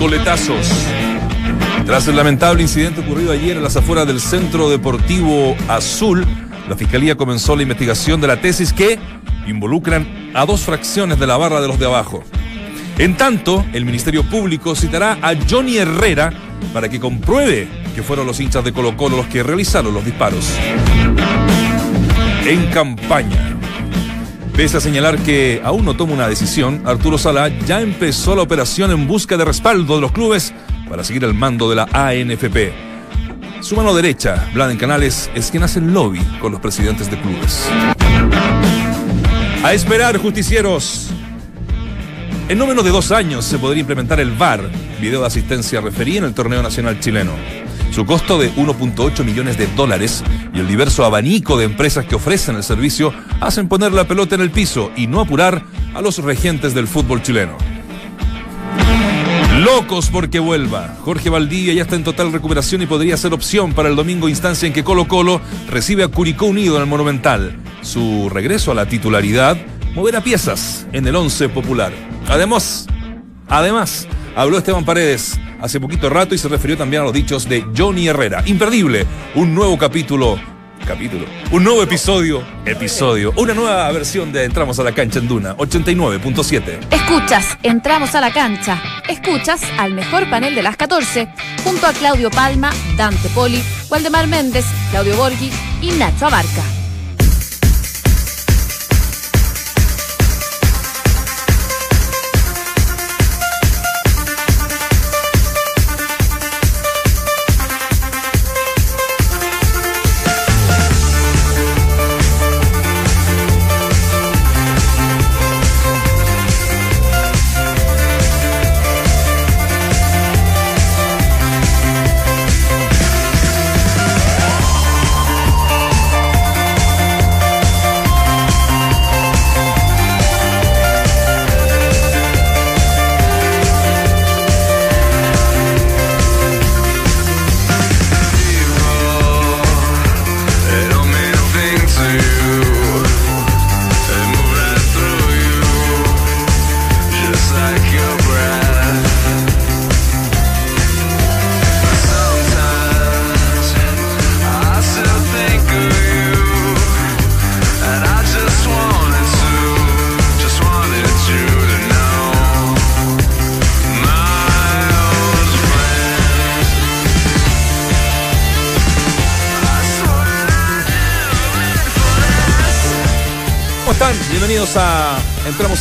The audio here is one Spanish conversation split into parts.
coletazos. Tras el lamentable incidente ocurrido ayer en las afueras del Centro Deportivo Azul, la Fiscalía comenzó la investigación de la tesis que involucran a dos fracciones de la barra de los de abajo. En tanto, el Ministerio Público citará a Johnny Herrera para que compruebe que fueron los hinchas de Colo Colo los que realizaron los disparos. En campaña. Pese a señalar que aún no toma una decisión, Arturo Sala ya empezó la operación en busca de respaldo de los clubes para seguir el mando de la ANFP. Su mano derecha, Bladen Canales, es quien hace el lobby con los presidentes de clubes. A esperar, justicieros. En no menos de dos años se podría implementar el VAR, video de asistencia referí en el torneo nacional chileno. Su costo de 1.8 millones de dólares y el diverso abanico de empresas que ofrecen el servicio hacen poner la pelota en el piso y no apurar a los regentes del fútbol chileno. Locos porque vuelva. Jorge Valdivia ya está en total recuperación y podría ser opción para el domingo, instancia en que Colo Colo recibe a Curicó Unido en el Monumental. Su regreso a la titularidad moverá piezas en el once popular. Además, además, habló Esteban Paredes hace poquito rato y se refirió también a los dichos de Johnny Herrera. Imperdible, un nuevo capítulo capítulo. Un nuevo episodio, episodio, una nueva versión de Entramos a la cancha en Duna 89.7. Escuchas, entramos a la cancha. Escuchas al mejor panel de las 14, junto a Claudio Palma, Dante Poli, Waldemar Méndez, Claudio Borghi y Nacho Abarca.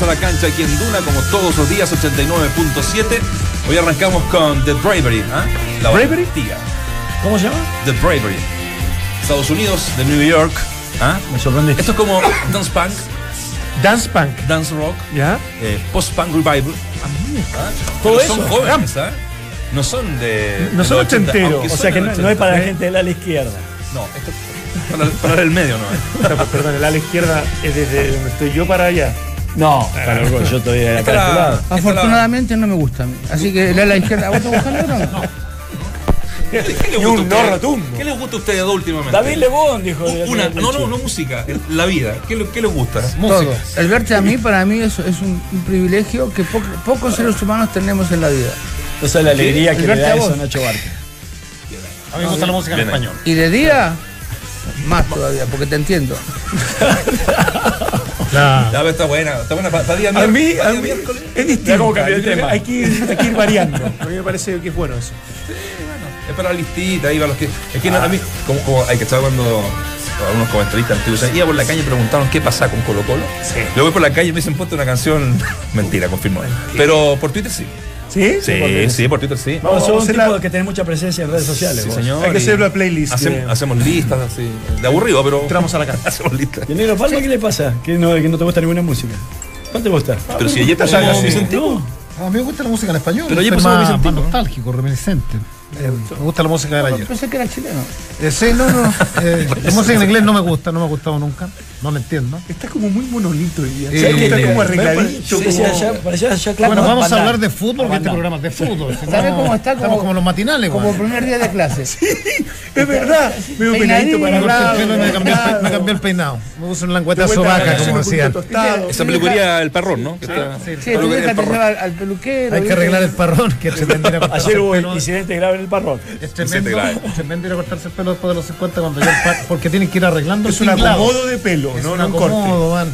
A la cancha aquí en Duna, como todos los días, 89.7. Hoy arrancamos con The Bravery. ¿eh? La ¿Bravery? Tía. ¿Cómo se llama? The Bravery. Estados Unidos, de New York. ¿eh? Me sorprende. Esto es como Dance Punk. Dance Punk. Dance Rock. ¿Ya? Eh, Post-Punk Revival. ¿Ah? Todo eso. Son jóvenes, ¿eh? No son de. No de son los 80, ochenteros. O sea que no, es para la 80. gente del ala izquierda. No, esto es para, para el medio, ¿no? Perdón, el ala izquierda es desde donde estoy yo para allá. No, para el gol, yo de la- este lado. Afortunadamente no me gusta a mí. Así que el ala izquierda. ¿A vos te gusta el otro? No. ¿Qué, qué les Y gusta un a no rotundo. ¿Qué les gusta a ustedes dos últimamente? David Lebón dijo. Una, no, no, no música, la vida. ¿Qué, le- qué les gusta? Todo. El verte a mí, para mí, es, es un, un privilegio que po- pocos seres humanos tenemos en la vida. No sé la alegría que le da a eso Nacho Barca. A mí me gusta la música en español. Y de día, más todavía, porque te entiendo. Claro. Ya, pero está buena, está buena para día A mí, a mí es distinto. Hay que- tema. Hay que, ir, hay que ir variando. A mí me parece que es bueno eso. Es para la listita, ahí para los que. Es que no, a mí, como, como hay que estar cuando algunos comentaristas antiguos iba por la calle y preguntaron qué pasa con Colo Colo. Sí. Yo voy por la calle y me dicen, ponte una canción. Mentira, confirmó. Pero por Twitter sí. ¿Sí? Sí, sí, por Twitter sí. Vamos, un hacer tipo la- que tiene mucha presencia en redes sociales. Sí, señor. Hay que y hacer una playlist Hacemos, de- hacemos listas así. De aburrido, pero. Entramos a la cancha. hacemos listas. ¿Y el negro Palma qué le pasa? Que no, que no te gusta ninguna música. ¿Cuál te gusta? Pero si ayer O sea, pasamos. Vicente- No. A mí me gusta la música en español. Pero ayer más, Vicentino. más nostálgico, reminiscente. Eh, me gusta la música del ayer. Pensé que era chileno. Eh, sí, no, no. eh, la música en inglés no me gusta, no me ha gustado nunca. No la entiendo. Está como muy monolito hoy día. Eh, está como arregladito. Parecía como- allá- parecía allá, claro, bueno, vamos a hablar de fútbol, que este programa es de fútbol. si ¿Sabe no, cómo está? Estamos como los matinales, Como güey. primer día de clase. Es verdad. Medio peinadito para Me el me cambié, el me cambié el peinado. Me puse un langueta De vuelta sobaca, haciendo como decían. Esa peluquería El Parrón, ¿no? Sí, Sí, El al, peluquero. Hay que arreglar el parrón, que Ayer el hubo incidente grave en el parrón. Es tremendo, grave. es tremendo ir a cortarse el pelo después de los 50 cuando ya el par- porque tienen que ir arreglando Es el un acomodo de pelo, Es no, un no un corte. acomodo, man.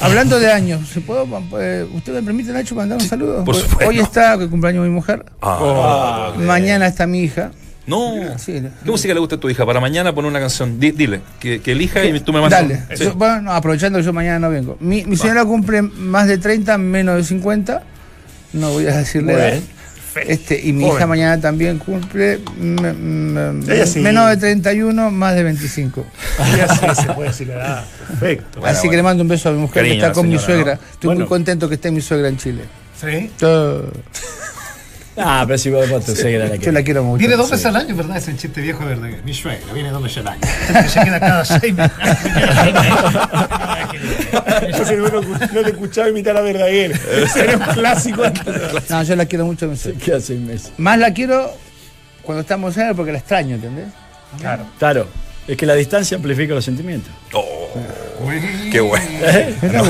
Hablando de años, ¿se puedo, eh, ¿usted me permite, Nacho, mandar un saludo? por Hoy- supuesto. Hoy está el cumpleaños de mi mujer. Ah, Mañana está mi hija. no. Sí. ¿Qué música le gusta a tu hija? Para mañana poner una canción. Di- dile, que, que elija y tú me mandas. Dale. Sí. Yo- bueno, aprovechando que yo mañana no vengo. Mi, mi señora cumple más de 30, menos de 50. No voy a decirle Muy edad. bien. Este, y mi Joven. hija mañana también cumple sí. menos de 31, más de 25. Ya sí, se puede decir. Ah, perfecto. Bueno, Así que bueno. le mando un beso a mi mujer Cariño que está la con mi señora, suegra. ¿no? Estoy muy Bueno. contento que esté mi suegra en Chile. Sí. Yo, Ah, pero si vos después tu suegra la yo que. la quiero mucho. Viene dos Sí. veces al año, ¿verdad? Es un chiste viejo, ¿verdad? Mi suegra viene dos veces al año. Que se queda cada seis meses. Yo que no, no te escuchaba imitar a Verdaguer. Sería un clásico. No, yo la quiero mucho a mi suegra. ¿Qué hace un mes? Más la quiero cuando estamos en porque la extraño, ¿entendés? Claro. Claro, es que la distancia amplifica los sentimientos. Oh, qué bueno.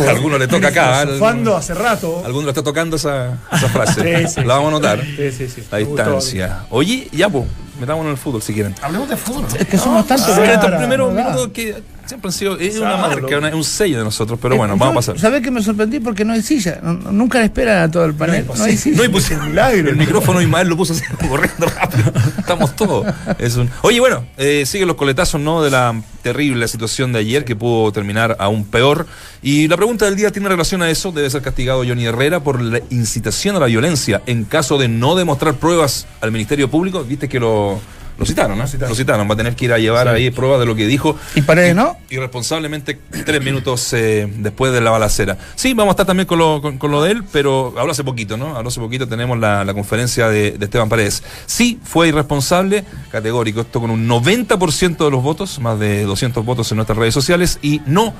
A alguno le toca acá. ¿eh? Fando hace rato. Alguno le está tocando esa, esa frase. Sí, sí, la vamos a notar. Sí, sí, sí. La distancia. Oye, ya, pues, metámonos en el fútbol si quieren. Hablemos de fútbol. Es que somos tantos. Sí, que estos primeros que siempre han sido es una marca, una- un sello de nosotros, pero bueno, Eh, vamos a pasar. ¿Sabés que me sorprendí? Porque no hay silla. No- no- nunca le esperan a todo el panel. No, hay silla. No, y puse milagro. el micrófono y mal lo puso así, corriendo rápido. Estamos todos. Es un... Oye, bueno, eh, siguen los coletazos, ¿no? De la terrible situación de ayer que pudo terminar aún peor. Y la pregunta del día tiene relación a eso. Debe ser castigado Johnny Herrera por la incitación a la violencia en caso de no demostrar pruebas al Ministerio Público. Viste que lo, lo citaron, ¿no? Lo citaron. Va a tener que ir a llevar ahí pruebas de lo que dijo. Y Paredes, ¿no? Irresponsablemente tres minutos eh, después de la balacera. Sí, vamos a estar también con lo, con, con lo de él, pero habló hace poquito, ¿no? Habló hace poquito, tenemos la, la conferencia de, de Esteban Paredes. Sí, fue irresponsable, categórico, esto con un 90% de los votos, más de 200 votos en nuestras redes sociales, y no,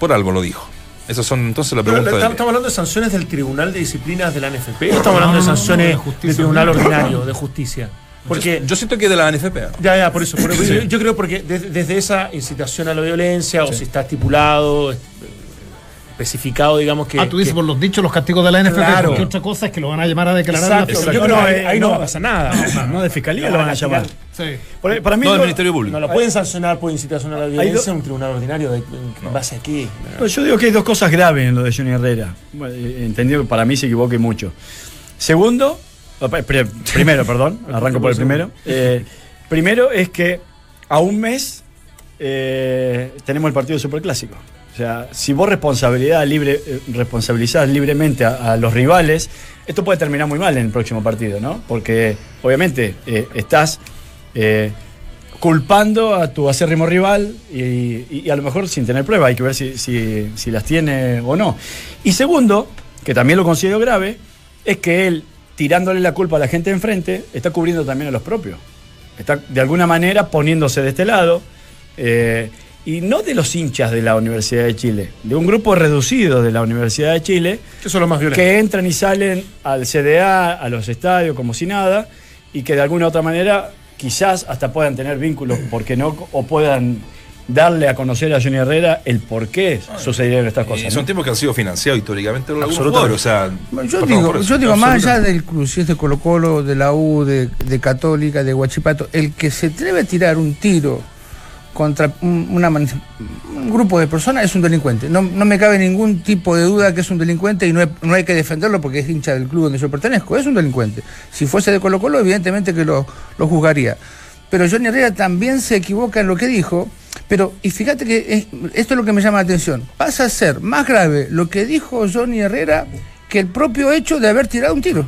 por algo lo dijo. Esas son entonces la pregunta estamos hablando de sanciones del Tribunal de Disciplinas de la NFP. ¿O estamos hablando de no, no, sanciones de justicia. del Tribunal Ordinario de Justicia? Porque. Yo, yo siento que de la NFP. Ya, ya, por eso. por- yo, yo creo porque desde, desde esa incitación a la violencia, o si está estipulado, eh, especificado, digamos que. Ah, tú dices que- por los dichos, los castigos de la NFP. Claro. Porque otra cosa es que lo van a llamar a declarar la Exacto, fiscalía. yo creo que ahí, eh, ahí no, no. va a pasar nada. No, de fiscalía lo van a llamar. Sí. Por- Para mí, No del Ministerio Público. No lo pueden sancionar por incitación a la violencia en un tribunal ordinario. De, ¿En base a qué? No, yo digo que hay dos cosas graves en lo de Johnny Herrera. Bueno, eh, entendido que para mí se equivoque mucho. Segundo, primero, perdón, arranco por el primero. Eh, primero es que a un mes eh, tenemos el partido superclásico. O sea, si vos responsabilidad libre, eh, responsabilizás libremente a, a los rivales, esto puede terminar muy mal en el próximo partido, ¿no? Porque obviamente estás culpando a tu acérrimo rival y, y- y a lo mejor sin tener prueba, hay que ver si, si- si las tiene o no. Y segundo, que también lo considero grave, es que él, tirándole la culpa a la gente de enfrente, está cubriendo también a los propios. Está de alguna manera poniéndose de este lado. eh, y no de los hinchas de la Universidad de Chile, de un grupo reducido de la Universidad de Chile, Que son los más violentos. que entran y salen al CDA, a los estadios, como si nada, y que de alguna u otra manera quizás hasta puedan tener vínculos, porque no, o puedan darle a conocer a Johnny Herrera el por qué sucedieron estas cosas. son ¿no? tiempos que han sido financiados históricamente por Absolutamente. o sea, Yo digo, yo más allá del club, si es de Colo Colo, de la U, de, de Católica, de Huachipato, el que se atreve a tirar un tiro contra un, una man- un grupo de personas es un delincuente. No, no me cabe ningún tipo de duda que es un delincuente y no, hay- no hay que defenderlo porque es hincha del club donde yo pertenezco. Es un delincuente. Si fuese de Colo Colo, evidentemente que lo, lo juzgaría. Pero Johnny Herrera también se equivoca en lo que dijo. Pero, y fíjate que es- esto es lo que me llama la atención. Pasa a ser más grave lo que dijo Johnny Herrera que el propio hecho de haber tirado un tiro.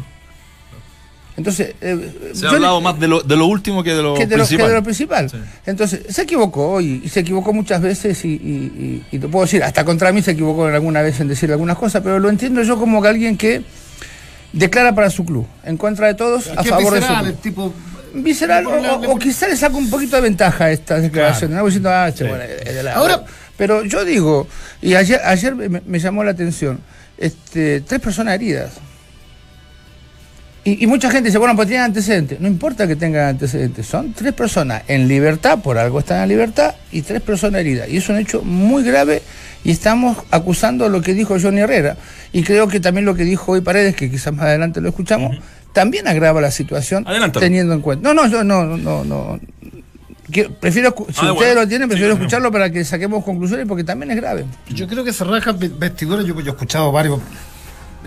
Entonces, eh, Se ha hablado más de lo, de lo último que de lo que de, lo, que principal. de lo principal. Entonces, se equivocó y, y se equivocó muchas veces y, y- y- y te puedo decir, hasta contra mí se equivocó alguna vez en decir algunas cosas, pero lo entiendo yo como que alguien que declara para su club, en contra de todos, a favor de su club. el tipo visceral, o, o- o quizá le saco un poquito de ventaja a esta declaración. ¿no? Diciendo, ah, che, bueno, es de la- Ahora- pero yo digo, y ayer, ayer me, me llamó la atención, este, tres personas heridas. Y, y mucha gente dice, bueno, pues tienen antecedentes. No importa que tengan antecedentes, son tres personas en libertad, por algo están en libertad, y tres personas heridas. Y es un hecho muy grave y estamos acusando lo que dijo Johnny Herrera. Y creo que también lo que dijo hoy Paredes, que quizás más adelante lo escuchamos, también agrava la situación Adelántalo. teniendo en cuenta. No, no, yo no, no, no. Quiero- prefiero, escu- si Ah, ustedes bueno. lo tienen, prefiero escucharlo para que saquemos conclusiones porque también es grave. Yo creo que se rajan ve- vestiduras. Yo, yo he escuchado varios.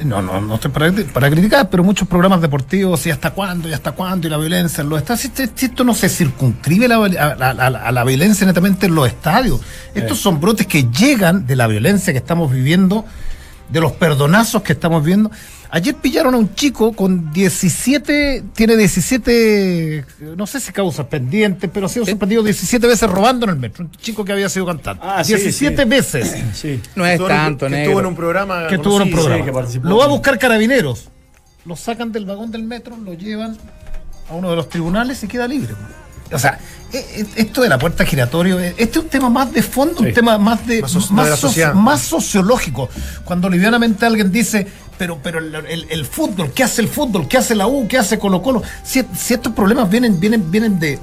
No, no, no estoy para, para criticar, pero muchos programas deportivos, y hasta cuándo, y hasta cuándo, y la violencia en los estadios. Si, si esto no se circunscribe la- a, a- a- a la violencia netamente en los estadios. Estos son brotes que llegan de la violencia que estamos viviendo, de los perdonazos que estamos viendo. Ayer pillaron a un chico con 17, tiene 17, no sé si causas pendientes, pero ha sido sorprendido 17 veces robando en el metro. Un chico que había sido cantante. Ah, sí, 17 sí. veces Sí. No es Estuvo en tanto, que negro. estuvo en un programa. que estuvo en un programa. que participó. lo va a buscar carabineros. Lo sacan del vagón del metro, lo llevan a uno de los tribunales y queda libre. O sea, e- e- esto de la puerta giratoria, eh, este es un tema más de fondo, un tema más de Más sociológico. Cuando livianamente alguien dice, pero, pero el, el- el fútbol, ¿qué hace el fútbol? ¿Qué hace la U? ¿Qué hace Colo Colo? Si, si estos problemas vienen, vienen, vienen de,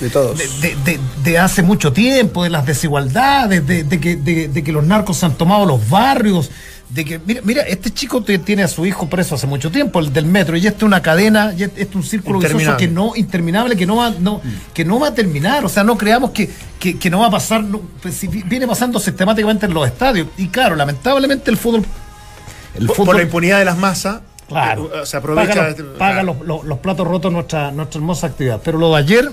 De todos. de, de- de- de hace mucho tiempo, de las desigualdades, de, de que, que los narcos han tomado los barrios, de que, mira, mira, este chico tiene a su hijo preso hace mucho tiempo, el del metro, y este es una cadena, y este es un círculo vicioso que no, interminable, que no va, no, que no va a terminar, o sea, no creamos que, que, que no va a pasar, no, pues, viene pasando sistemáticamente en los estadios, y claro, lamentablemente el fútbol, el Por, fútbol por la impunidad de las masas. Claro. eh, Se aprovecha. Paga, los, paga los, los- los platos rotos nuestra, nuestra hermosa actividad. Pero lo de ayer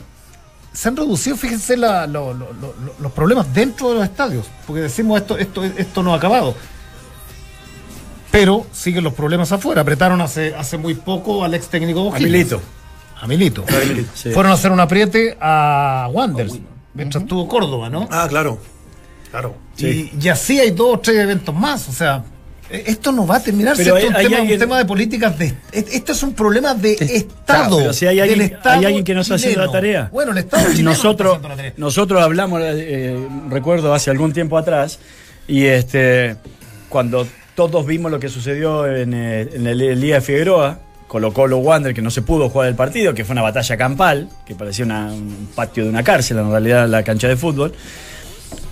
se han reducido, fíjense, la- lo- lo- los problemas dentro de los estadios. Porque decimos esto, esto, esto no ha acabado. Pero siguen los problemas afuera. Apretaron hace, hace muy poco al ex técnico A. Milito. A Milito. Sí. Fueron a hacer un apriete a Wanderers. Mientras estuvo Córdoba, ¿no? Ah, claro. Claro. Y, y así hay dos o tres eventos más. O sea, eh, esto no va a terminar. si Pero esto es un, hay- hay tema, un alguien- tema de políticas de. eh, Esto es un problema de Estado. pero si hay del alguien- Estado hay alguien que no está haciendo la tarea. Bueno, el Estado chileno no está nosotros, haciendo la tarea. nosotros hablamos, eh, recuerdo hace algún tiempo atrás, y este cuando todos vimos lo que sucedió en, eh, en el, el Liga de Figueroa, Colo Colo Wander, que no se pudo jugar el partido, que fue una batalla campal, que parecía una- un patio de una cárcel, en realidad la cancha de fútbol.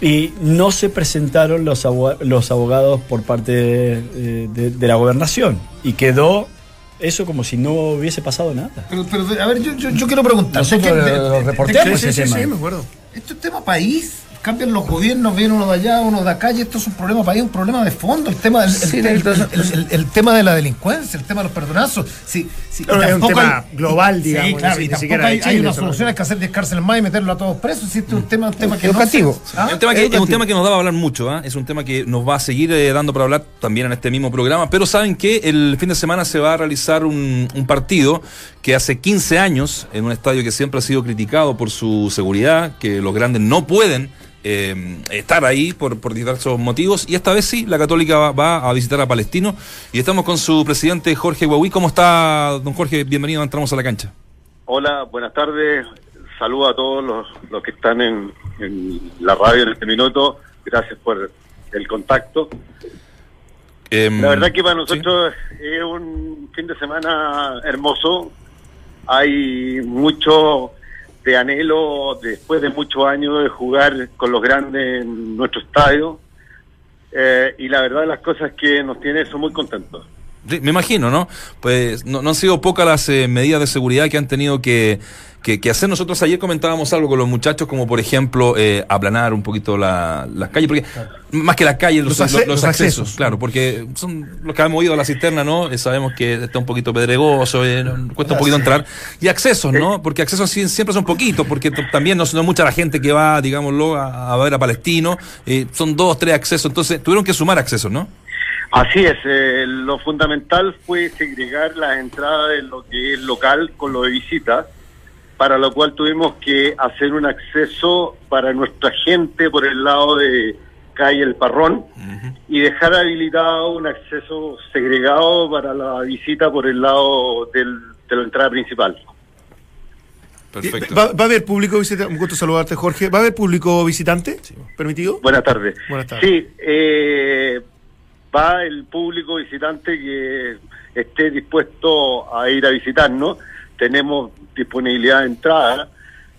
Y no se presentaron los, abo- los abogados por parte de, de- de la gobernación. Y quedó eso como si no hubiese pasado nada. Pero, pero, a ver, yo, yo, yo quiero preguntar. Nosotros ¿de qué- de- lo de- de- reporteamos de- ese tema. me acuerdo. Esto es tema país. Cambian los gobiernos, viene uno de allá, uno de acá, y esto es un problema país, un problema de fondo. El tema, del- el, Sí, el- entonces- el- el- el tema de la delincuencia, el tema de los perdonazos. Sí, sí, y es un tema global, digamos, Sí, claro, y ni tampoco hay, hay una solución, hay que hacer 10 cárceles más y meterlo a todos presos. Existe un tema, un tema que Educativo. no se- ¿Ah? Es un, tema que, es un tema que nos da para hablar mucho, ¿ah? es un tema que nos va a seguir eh, dando para hablar también en este mismo programa, pero saben que el fin de semana se va a realizar un, un partido que hace 15 años, en un estadio que siempre ha sido criticado por su seguridad, que los grandes no pueden eh, estar ahí por, por diversos motivos, y esta vez sí, la Católica va, va a visitar a Palestino, y estamos con su presidente Jorge Huawí. ¿Cómo está, don Jorge? Bienvenido, entramos a la cancha. Hola, buenas tardes. Saludo a todos los, los que están en, en la radio en este minuto. Gracias por el contacto. Em, La verdad que para sí. nosotros es un fin de semana hermoso. Hay mucho de anhelo después de muchos años de jugar con los grandes en nuestro estadio. Eh, y la verdad las cosas que nos tiene son muy contentos. Sí, me imagino, ¿no? Pues no, no han sido pocas las eh, medidas de seguridad que han tenido que, que, que hacer. Nosotros ayer comentábamos algo con los muchachos, como por ejemplo eh, aplanar un poquito la- las calles, porque más que las calles, los, Los los- accesos, accesos. claro, porque son los que hemos ido a la cisterna, ¿no? Eh, sabemos que está un poquito pedregoso, eh, cuesta un poquito entrar. Y accesos, ¿no? Porque accesos siempre son poquitos, porque también no, no es mucha la gente que va, digámoslo, a, a ver a Palestino. son dos, tres accesos, entonces tuvieron que sumar accesos, ¿no? Así es, eh, lo fundamental fue segregar las entradas de lo que es local con lo de visitas, para lo cual tuvimos que hacer un acceso para nuestra gente por el lado de calle El Parrón y dejar habilitado un acceso segregado para la visita por el lado del- de la entrada principal. Perfecto. ¿Va, va a haber público visitante? Un gusto saludarte, Jorge. ¿Va a haber público visitante? ¿Permitido? Buenas tardes. Buenas tardes. Sí, eh, va el público visitante que esté dispuesto a ir a visitarnos. Tenemos disponibilidad de entrada.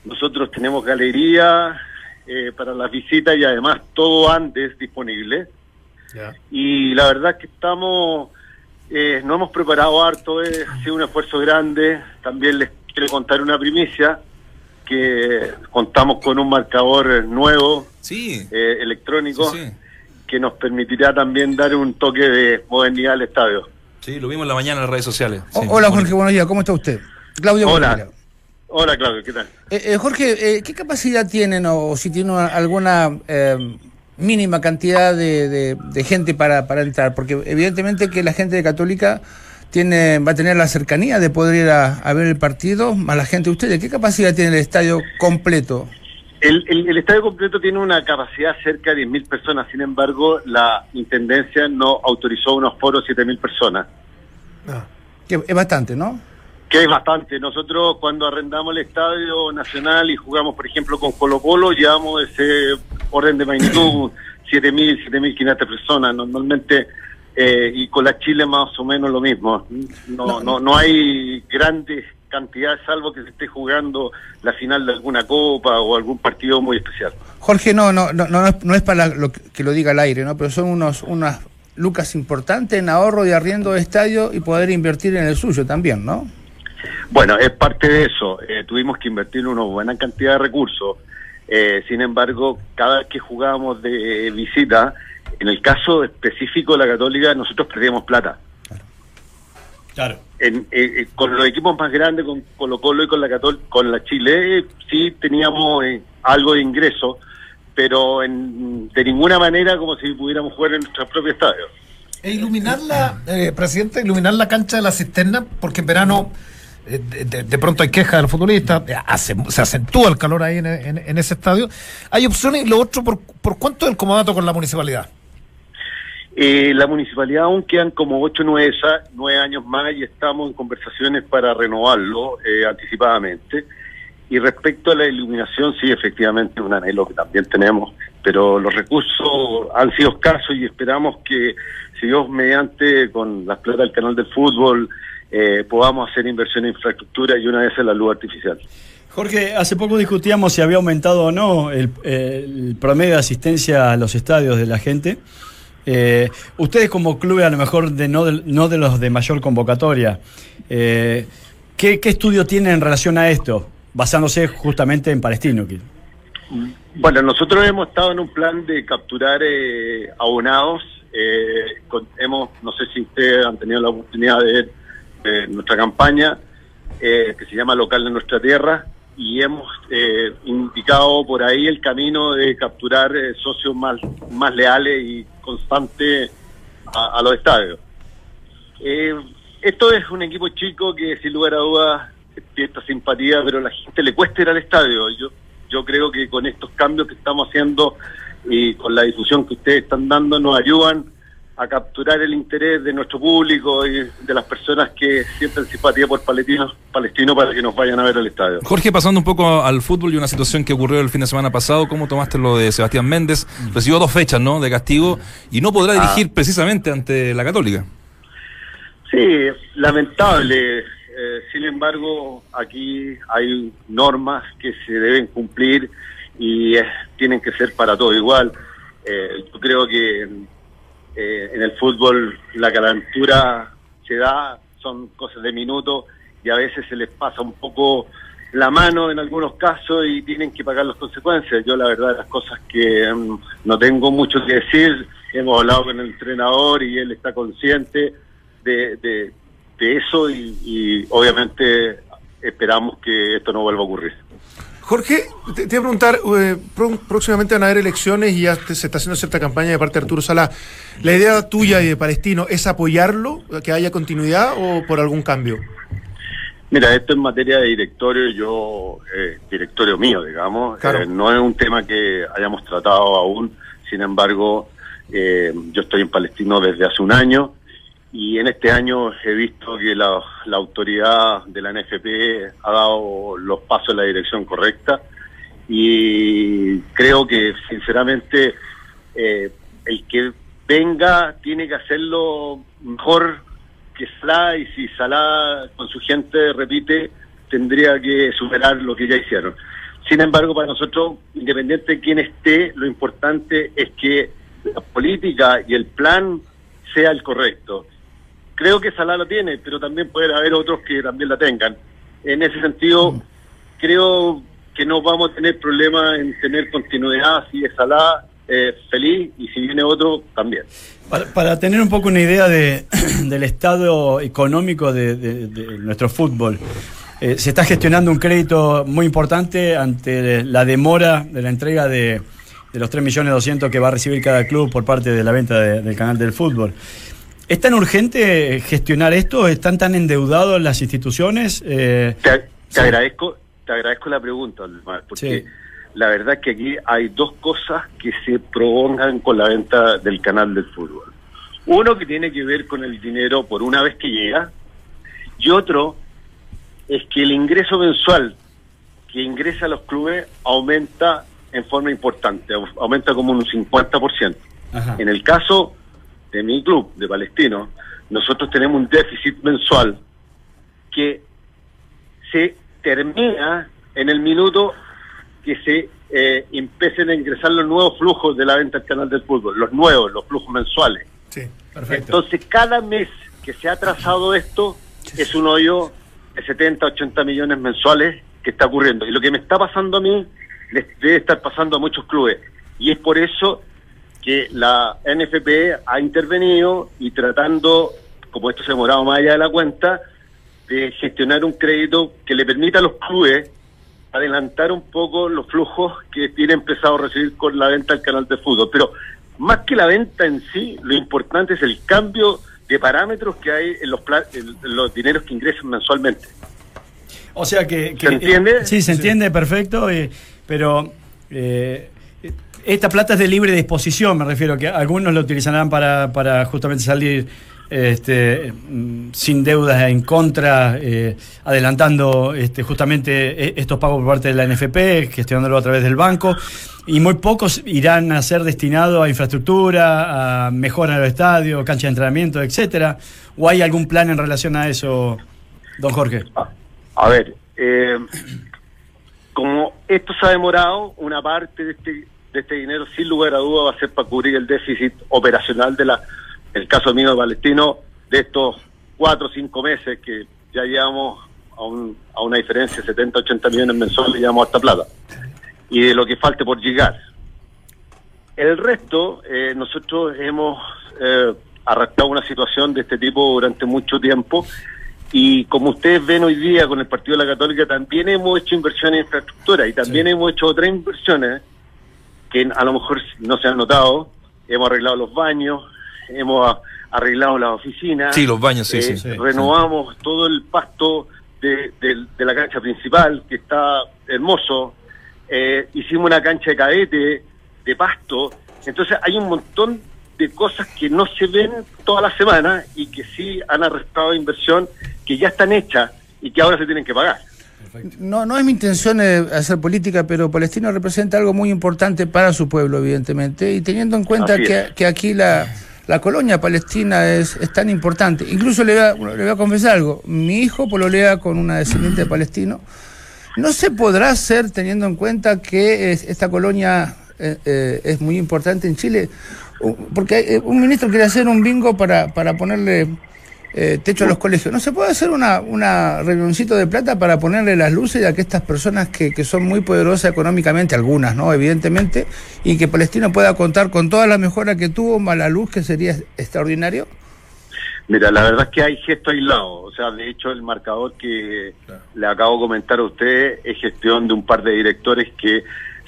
Nosotros tenemos galería eh, para las visitas y además todo antes disponible. Y la verdad es que estamos, eh, nos hemos preparado harto, eh, ha sido un esfuerzo grande. También les quiero contar una primicia, que contamos con un marcador nuevo, Sí. eh, electrónico, Sí, sí. Que nos permitirá también dar un toque de modernidad al estadio. Sí, lo vimos en la mañana en las redes sociales. Sí, Hola bonito. Jorge, buenos días, ¿cómo está usted? Claudio Hola. Borrella. Hola Claudio, ¿qué tal? Eh, eh, Jorge, eh, ¿qué capacidad tienen o si tienen una- alguna eh, mínima cantidad de, de- de gente para, para entrar? Porque evidentemente que la gente de Católica tiene, va a tener la cercanía de poder ir a, a ver el partido, más la gente de ustedes. ¿Qué capacidad tiene el estadio completo? El, el- el estadio completo tiene una capacidad cerca de 10.000 personas, sin embargo, la Intendencia no autorizó unos foros 7.000 personas, Ah. Que es bastante, ¿no? que es bastante. Nosotros cuando arrendamos el Estadio Nacional y jugamos, por ejemplo, con Colo Colo, llevamos ese orden de magnitud, 7.000, 7.500 personas. Normalmente, eh, y con la Chile más o menos lo mismo. No, no, no hay grandes cantidades, salvo que se esté jugando la final de alguna copa o algún partido muy especial. Jorge, no, no, no, no, es, no es para lo que, que lo diga al aire, ¿no? Pero son unos, unas lucas importantes en ahorro y arriendo de estadio y poder invertir en el suyo también, ¿no? Bueno, es parte de eso. Eh, tuvimos que invertir una buena cantidad de recursos. Eh, sin embargo, cada vez que jugábamos de visita, en el caso específico de la Católica, nosotros perdíamos plata. Claro. En, eh, eh, con los equipos más grandes, con Colo Colo y con la Catol con la Chile, sí teníamos eh, algo de ingreso, pero en- de ninguna manera como si pudiéramos jugar en nuestro propio estadio. E iluminar la, eh, presidente, iluminar la cancha de la cisterna, porque en verano eh, de, de- de pronto hay quejas de los futbolistas, hace- se acentúa el calor ahí en, en- en ese estadio. Hay opciones y lo otro, ¿por, por cuánto es el comodato con la municipalidad? Eh, la municipalidad aún quedan como 8 o 9, nueve años más y estamos en conversaciones para renovarlo eh, anticipadamente. Y respecto a la iluminación, sí, efectivamente es un anhelo que también tenemos, pero los recursos han sido escasos y esperamos que, si Dios mediante, con las plata del canal del fútbol, eh, podamos hacer inversión en infraestructura y una vez en la luz artificial. Jorge, hace poco discutíamos si había aumentado o no el, el promedio de asistencia a los estadios de la gente. Eh, ustedes como club, a lo mejor de no, de, no de los de mayor convocatoria, eh, ¿qué, ¿qué estudio tienen en relación a esto? Basándose justamente en Palestino. Bueno, nosotros hemos estado en un plan de capturar eh, abonados. eh, con- hemos, no sé si ustedes han tenido la oportunidad de ver eh, nuestra campaña eh, que se llama Local de Nuestra Tierra y hemos eh, indicado por ahí el camino de capturar eh, socios más, más leales y constantes a, los estadios. Eh, esto es un equipo chico que sin lugar a dudas despierta simpatía, pero a la gente le cuesta ir al estadio. Yo, yo creo que con estos cambios que estamos haciendo y con la difusión que ustedes están dando nos ayudan a capturar el interés de nuestro público y de las personas que sienten simpatía por palestinos, palestino para que nos vayan a ver al estadio. Jorge, pasando un poco al fútbol y una situación que ocurrió el fin de semana pasado, ¿cómo tomaste lo de Sebastián Méndez? Recibió dos fechas, ¿no? De castigo y no podrá dirigir precisamente ante la Católica. Sí, lamentable. Eh, sin embargo, aquí hay normas que se deben cumplir y eh, tienen que ser para todo igual. Eh, yo creo que eh, en el fútbol la calentura se da, son cosas de minutos y a veces se les pasa un poco la mano en algunos casos y tienen que pagar las consecuencias. Yo la verdad las cosas que mm, no tengo mucho que decir, hemos hablado con el entrenador y él está consciente de, de, de eso y obviamente esperamos que esto no vuelva a ocurrir. Jorge, te, te voy a preguntar, eh, próximamente van a haber elecciones y ya te- se está haciendo cierta campaña de parte de Arturo Sala. ¿La idea tuya y de Palestino es apoyarlo, que haya continuidad o por algún cambio? Mira, esto en materia de directorio, yo, eh, directorio mío, digamos, Claro. eh, no es un tema que hayamos tratado aún, sin embargo, eh, yo estoy en Palestino desde hace un año y en este año he visto que la, autoridad de la NFP ha dado los pasos en la dirección correcta y creo que sinceramente eh, el que venga tiene que hacerlo mejor que Salah y si Salah con su gente repite tendría que superar lo que ya hicieron. Sin embargo, para nosotros, independiente de quién esté, lo importante es que la política y el plan sea el correcto. Creo que Salah lo tiene, pero también puede haber otros que también la tengan. En ese sentido, creo que no vamos a tener problema en tener continuidad si es Salah eh, feliz y si viene otro también. Para, para tener un poco una idea de, del estado económico de, de- de nuestro fútbol, eh, se está gestionando un crédito muy importante ante la demora de la entrega de, de los 3.200.000 que va a recibir cada club por parte de la venta de- del canal del fútbol. ¿Es tan urgente gestionar esto? ¿Están tan endeudados las instituciones? Eh, Te, te Sí. agradezco, te agradezco la pregunta, porque Sí. la verdad es que aquí hay dos cosas que se prolongan con la venta del canal del fútbol. Uno que tiene que ver con el dinero por una vez que llega, y otro es que el ingreso mensual que ingresa a los clubes aumenta en forma importante, au- aumenta como un 50%. Ajá. En el caso de mi club, de Palestino, nosotros tenemos un déficit mensual que se termina en el minuto que se eh, empiecen a ingresar los nuevos flujos de la venta al canal del fútbol, los nuevos, los flujos mensuales. Sí, perfecto. Entonces, cada mes que se ha trazado esto es un hoyo de 70, 80 millones mensuales que está ocurriendo. Y lo que me está pasando a mí les debe estar pasando a muchos clubes. Y es por eso que la NFP ha intervenido y tratando, como esto se ha demorado más allá de la cuenta, de gestionar un crédito que le permita a los clubes adelantar un poco los flujos que tiene empezado a recibir con la venta del canal de fútbol. Pero más que la venta en sí, lo importante es el cambio de parámetros que hay en los, en los dineros que ingresan mensualmente. O sea que... que- ¿Se entiende? eh, sí, se entiende perfecto, eh, pero eh, esta plata es de libre disposición, me refiero, que algunos lo utilizarán para, para justamente salir este, sin deudas en contra, eh, adelantando este, justamente eh, estos pagos por parte de la NFP, gestionándolo a través del banco, y muy pocos irán a ser destinados a infraestructura, a mejora de los estadios, cancha de entrenamiento, etcétera. ¿O hay algún plan en relación a eso, don Jorge? A ver, eh, como esto se ha demorado, una parte de este, de este dinero, sin lugar a duda, va a ser para cubrir el déficit operacional de la, el caso mío de Palestino, de estos cuatro o cinco meses que ya llevamos a, un- a una diferencia de 70, 80 millones mensuales, llevamos a esta plata. Y de lo que falte por llegar. El resto, eh, nosotros hemos eh, arrastrado una situación de este tipo durante mucho tiempo y como ustedes ven hoy día con el Partido de la Católica, también hemos hecho inversiones en infraestructura y también hemos hecho otras inversiones que a lo mejor no se han notado. Hemos arreglado los baños, hemos arreglado las oficinas. Sí, los baños, sí, eh, sí, sí. Renovamos todo el pasto de, de- de la cancha principal, que está hermoso. Eh, hicimos una cancha de cadete, de pasto. Entonces hay un montón de cosas que no se ven toda la semana y que sí han arrestado inversión, que ya están hechas y que ahora se tienen que pagar. No, no es mi intención eh, hacer política, pero Palestino representa algo muy importante para su pueblo, evidentemente, y teniendo en cuenta que, aquí la, la colonia palestina es, es tan importante. Incluso le voy, a, le voy a confesar algo, mi hijo pololea con una descendiente de palestino. No se podrá hacer teniendo en cuenta que es- esta colonia eh, eh, es muy importante en Chile, porque un ministro quiere hacer un bingo para, para ponerle eh, techo a los colegios. ¿No se puede hacer una, una reunioncito de plata para ponerle las luces a que estas personas que, que son muy poderosas económicamente, algunas, ¿no? Evidentemente, y que Palestina pueda contar con toda la mejora que tuvo, más la luz, que sería extraordinario? Mira, la verdad es que hay gestos aislados. O sea, de hecho, el marcador que le acabo de comentar a usted es gestión de un par de directores que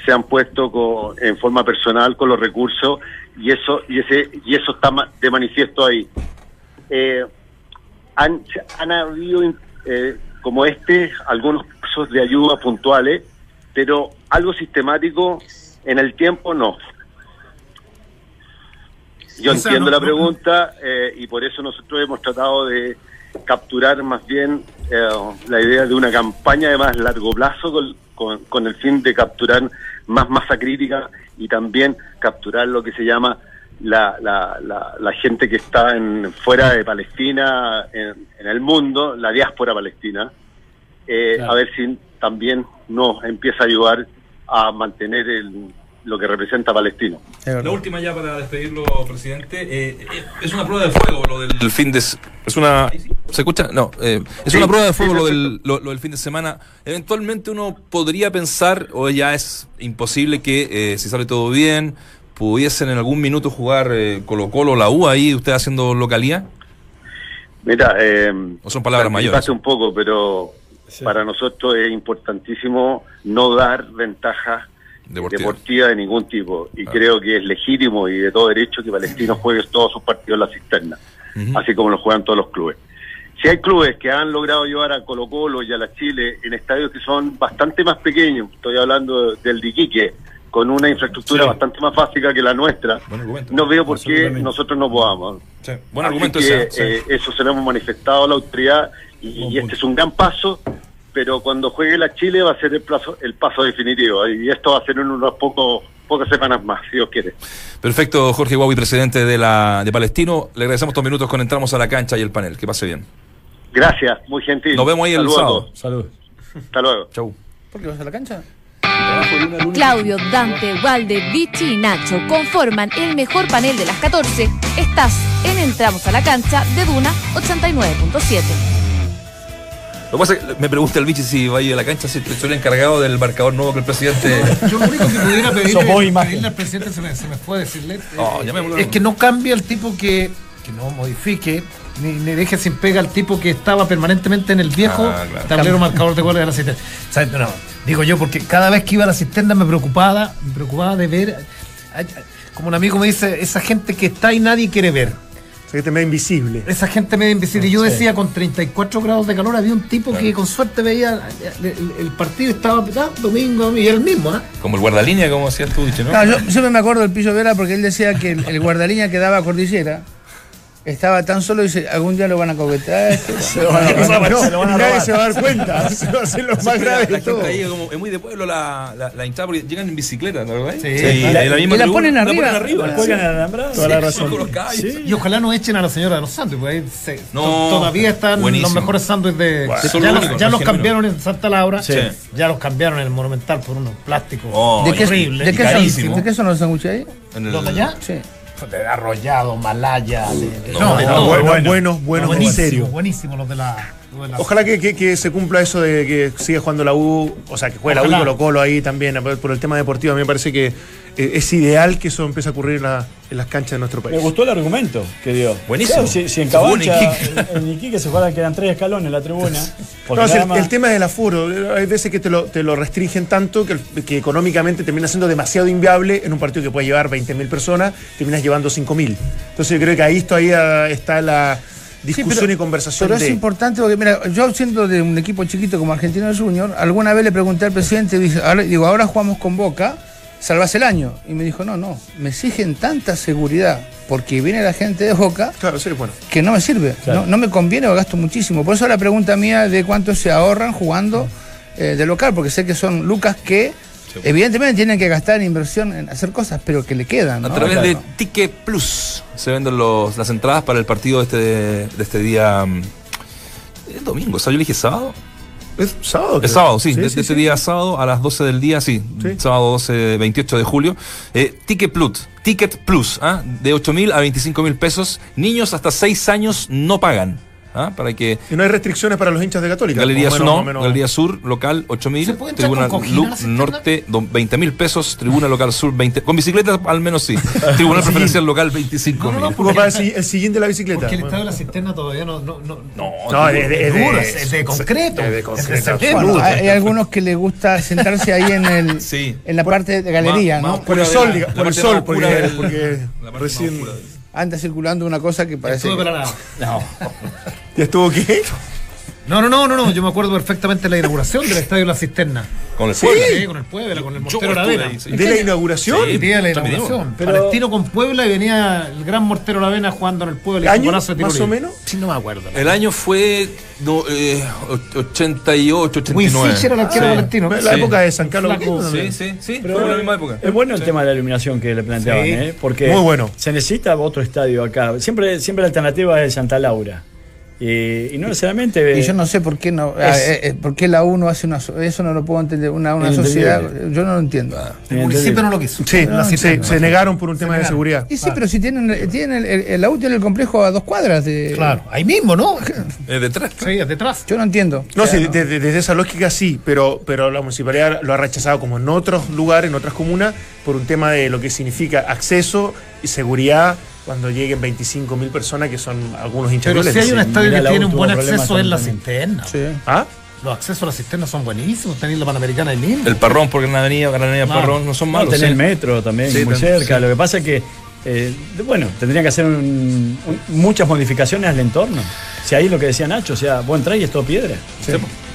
se han puesto co- en forma personal con los recursos y eso y ese y eso está de manifiesto ahí. Eh, han, han habido eh, como este algunos casos de ayuda puntuales, pero algo sistemático en el tiempo no. Yo Esa entiendo no- la pregunta eh, y por eso nosotros hemos tratado de capturar más bien eh, la idea de una campaña de más largo plazo con, con- con el fin de capturar más masa crítica y también capturar lo que se llama la, la, la, la gente que está en, fuera de Palestina, en, en el mundo, la diáspora palestina, eh, Claro. a ver si también nos empieza a ayudar a mantener el, lo que representa Palestino. La última ya para despedirlo, presidente. Eh, eh, es una prueba de fuego lo del fin de... Es una... ¿Se escucha? No. eh, es Sí, una prueba de fuego sí, lo, del, lo, lo del fin de semana. Eventualmente uno podría pensar, o ya es imposible que, eh, si sale todo bien, pudiesen en algún minuto jugar eh, Colo Colo la U ahí, usted haciendo localía. Mira, eh, ¿O son palabras mayores? un poco, pero para nosotros es importantísimo no dar ventajas Deportiva. deportivas de ningún tipo. Y creo que es legítimo y de todo derecho que Palestino juegue todos sus partidos en la cisterna, así como lo juegan todos los clubes. Si hay clubes que han logrado llevar a Colo Colo y a la Chile en estadios que son bastante más pequeños, estoy hablando del de Iquique, con una infraestructura Sí. bastante más básica que la nuestra, Buen argumento. no veo por qué nosotros no podamos. Sí, Buen Así argumento que, ese. sí. eh, eso se lo hemos manifestado a la autoridad y, y este es un gran paso, pero cuando juegue la Chile va a ser el, plazo, el paso definitivo y esto va a ser en unos pocos pocas semanas más, si Dios quiere. Perfecto, Jorge Guawi, presidente de la de Palestino. Le agradecemos estos minutos con entramos a la cancha y el panel. Que pase bien. Gracias, muy gentil. Nos vemos ahí el Saludos a sábado. Salud. Hasta luego. Chau. ¿Por qué vas a la cancha? Claudio, Dante, Walde, Vichy y Nacho conforman el mejor panel de las 14. Estás en Entramos a la cancha de Duna 89.7. Lo que pasa es que me pregunta el bicho si va a ir a la cancha, si soy el encargado del marcador nuevo que el presidente. Yo lo único que pudiera pedirle, pedirle al presidente, se me, se me fue decirle, Oh, eh, es que no cambie el tipo que, que no modifique, ni, ni deje sin pega al tipo que estaba permanentemente en el viejo Ah, claro. tablero marcador de goles de la cisterna. O sea, no, digo yo, porque cada vez que iba a la cisterna me preocupaba, me preocupaba de ver, como un amigo me dice, esa gente que está y nadie quiere ver. O sea, que te me invisible. Esa gente medio invisible. Y yo decía, con 34 grados de calor, había un tipo que con suerte veía el, el- partido estaba ah, domingo y era el mismo, ¿ah? Como el guardalínea, como decías tú, dicho, ¿no? No, yo siempre me acuerdo del Pillo Vera porque él decía que el, el guardalínea que daba a Cordillera estaba tan solo y dice, algún día lo van a coquetar. Se lo van a robar, se lo van a nadie se va a dar cuenta. Se va a hacer lo más la, grave la de todo. gente ahí como, es muy de pueblo la, la, la hinchada porque llegan en bicicleta, ¿no verdad? Sí. y Y la, la- misma y la tribuna, ponen la arriba. ponen arriba. La cuelgan en el alambrado. Toda la Sí, razón. Sí. Y ojalá no echen a la señora de los sándwiches, porque ahí se- No, to- todavía están buenísimo. los mejores sándwiches de. Bueno, ya los únicos, ya los es cambiaron en Santa Laura, Sí. ya los cambiaron en el Monumental por unos plásticos. Oh, ¿De qué, horrible. ¿de, qué son, ¿De qué son los sándwiches ahí? ¿Los de allá? Sí. De arrollado, malaya. de- No, no, todo. bueno, bueno. buenos, buenos, en buenísimo, buenísimo los de la. Ojalá que, que- que se cumpla eso de que siga jugando la U, o sea, que juegue la U y. Colo Colo ahí también, por el tema deportivo. A mí me parece que eh, es ideal que eso empiece a ocurrir en, la- en las canchas de nuestro Me país. gustó el argumento que dio. Buenísimo. Claro, si, si en Cabancha, Iquique. en Iquique se jugaban que eran tres escalones en la tribuna. No, el, más- el tema del aforo, hay veces que te lo, te lo restringen tanto que, que económicamente termina siendo demasiado inviable en un partido que puede llevar 20.000 personas, terminas llevando 5.000. Entonces yo creo que ahí todavía está la discusión Sí, pero- y conversación Pero de... es importante porque, mira, yo siendo de un equipo chiquito como Argentino Junior, alguna vez le pregunté al presidente, digo, ahora jugamos con Boca, salvás el año. Y me dijo, no, no, me exigen tanta seguridad porque viene la gente de Boca Claro, sí, bueno. que no me sirve, Claro. no, no me conviene o gasto muchísimo. Por eso la pregunta mía de cuánto se ahorran jugando eh, de local, porque sé que son lucas que evidentemente tienen que gastar en inversión en hacer cosas, pero que le quedan. A ¿no? través Claro. de Ticket Plus se venden los, las entradas para el partido de este, de este día. mm, Es domingo, o sea, yo le dije sábado. Es sábado. Es creo. sábado, sí, sí, este sí. día sábado a las 12 del día, sí, Sí. sábado 12, 28 de julio. Eh, Ticket Plus, Ticket Plus, ¿ah? de 8 mil a 25 mil pesos. Niños hasta 6 años no pagan. ¿Ah? Para que Y no hay restricciones para los hinchas de Católica. Galería Sur, no, Galería Sur, local 8 mil, ¿Se puede entrar Tribuna? Norte do- 20 mil pesos, Tribuna Local Sur 20, con bicicleta al menos sí, Tribunal Preferencial Local 25 No, no, mil. el, si- el sillín de la bicicleta. Porque el estado de la cisterna todavía no. No, no, No, No, es de, es de- duro, es de concreto. hay, algunos que les gusta sentarse ahí en el Sí. en la parte de galería, ¿no? Por el sol, por el parte sol, porque, recién Anda circulando una cosa que parece. Estuve que- para la- No. ya estuvo qué? No, no, no, no, no, yo me acuerdo perfectamente de la inauguración del Estadio La Cisterna. Con el Sí, Puebla. con el Puebla, con el Mortero Lavena. sí. ¿De la inauguración? El día de la inauguración. Pero- Palestino con Puebla y venía el gran Mortero Lavena jugando en el Puebla. y un ¿Año, más o menos? Sí, no me acuerdo. El año fue no, eh, och- 88, 89. Winsich era el arquero Sí. palestino. La Sí. época de San Carlos Sí, sí, sí. Pero fue la misma época. Es bueno el tema de la iluminación que le planteaban, Sí. ¿eh? porque Muy bueno. se necesita otro estadio acá. Siempre, siempre la alternativa es el Santa Laura. Y, y no necesariamente. Y yo no sé por qué no, Es- ah, eh, eh, por qué la uno hace una, so- eso no lo puedo entender, una, una sociedad, yo no lo entiendo. El municipio no lo quiso. Sí, sí, se negaron por un tema de seguridad. Y sí, pero si tienen, tienen el, el, el auto en el complejo a dos cuadras de. Claro, ahí mismo, ¿no? Eh, detrás. Sí, detrás. Yo no entiendo. No, O sea, sí, de- de- desde esa lógica sí, pero, pero la municipalidad lo ha rechazado como en otros lugares, en otras comunas, por un tema de lo que significa acceso y seguridad cuando lleguen 25 mil personas, que son algunos hinchas Pero si hay un estadio mira, que la tiene un buen acceso es la cisterna. Sí. ¿Ah? Los accesos a la cisterna son buenísimos. Tenéis la Panamericana ahí mismo. El Parrón por Gran Avenida, Gran Avenida Claro. Parrón, no son No, malos. tenés sí. el metro también, Sí, muy cerca. sí. Lo que pasa es que, eh, bueno, tendrían que hacer un- un- muchas modificaciones al entorno. Si ahí lo que decía Nacho, o sea, vos entrás y es todo piedra.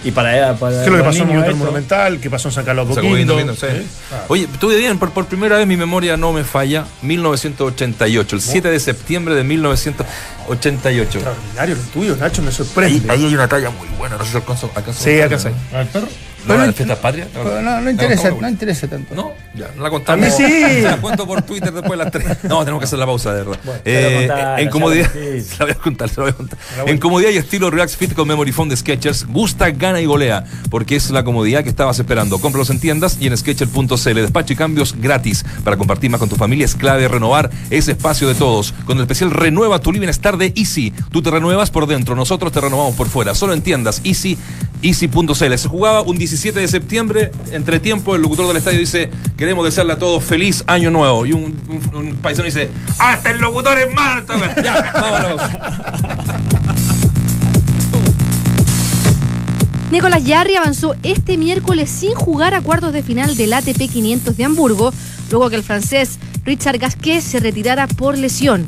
Y para, para ¿Qué es lo que pasó en Monumental Monumental? ¿Qué pasó en San Carlos Guindo, sí. Oye, tuve bien, por, por primera vez mi memoria no me falla, 1988, el 7 de septiembre de 1988. Extraordinario lo tuyo, Nacho, me Ahí, sorprende. ahí hay una talla muy buena, no sé si alcanzo, alcanzo Sí, acá sí. ¿No la Pero de Fiestas Patrias? No, no interesa, no interesa tanto. No, ya, no la contamos. A mí sí. Se la cuento por Twitter después de las 3. No, tenemos que hacer la pausa, de verdad. la Eh, en comodidad. Se la voy a contar, se la voy a contar. En comodidad y estilo Relax Fit con Memory Foam de Sketchers, gusta, gana y golea. Porque es la comodidad que estabas esperando. Cómpralos en tiendas y en Sketcher.cl. Despacho y cambios gratis. Para compartir más con tu familia es clave renovar ese espacio de todos. Con el especial Renueva tu Living Star de Easy. Tú te renuevas por dentro, nosotros te renovamos por fuera. Solo en tiendas Easy, Easy.cl. Se jugaba un 17 de septiembre. Entre tiempo, el locutor del estadio dice: Queremos desearle a todos feliz año nuevo. Y un, un- un paisano dice: ¡Hasta el locutor es Marta! Ya, vámonos. Nicolás Yarri avanzó este miércoles sin jugar a cuartos de final del ATP 500 de Hamburgo, luego que el francés Richard Gasquet se retirara por lesión.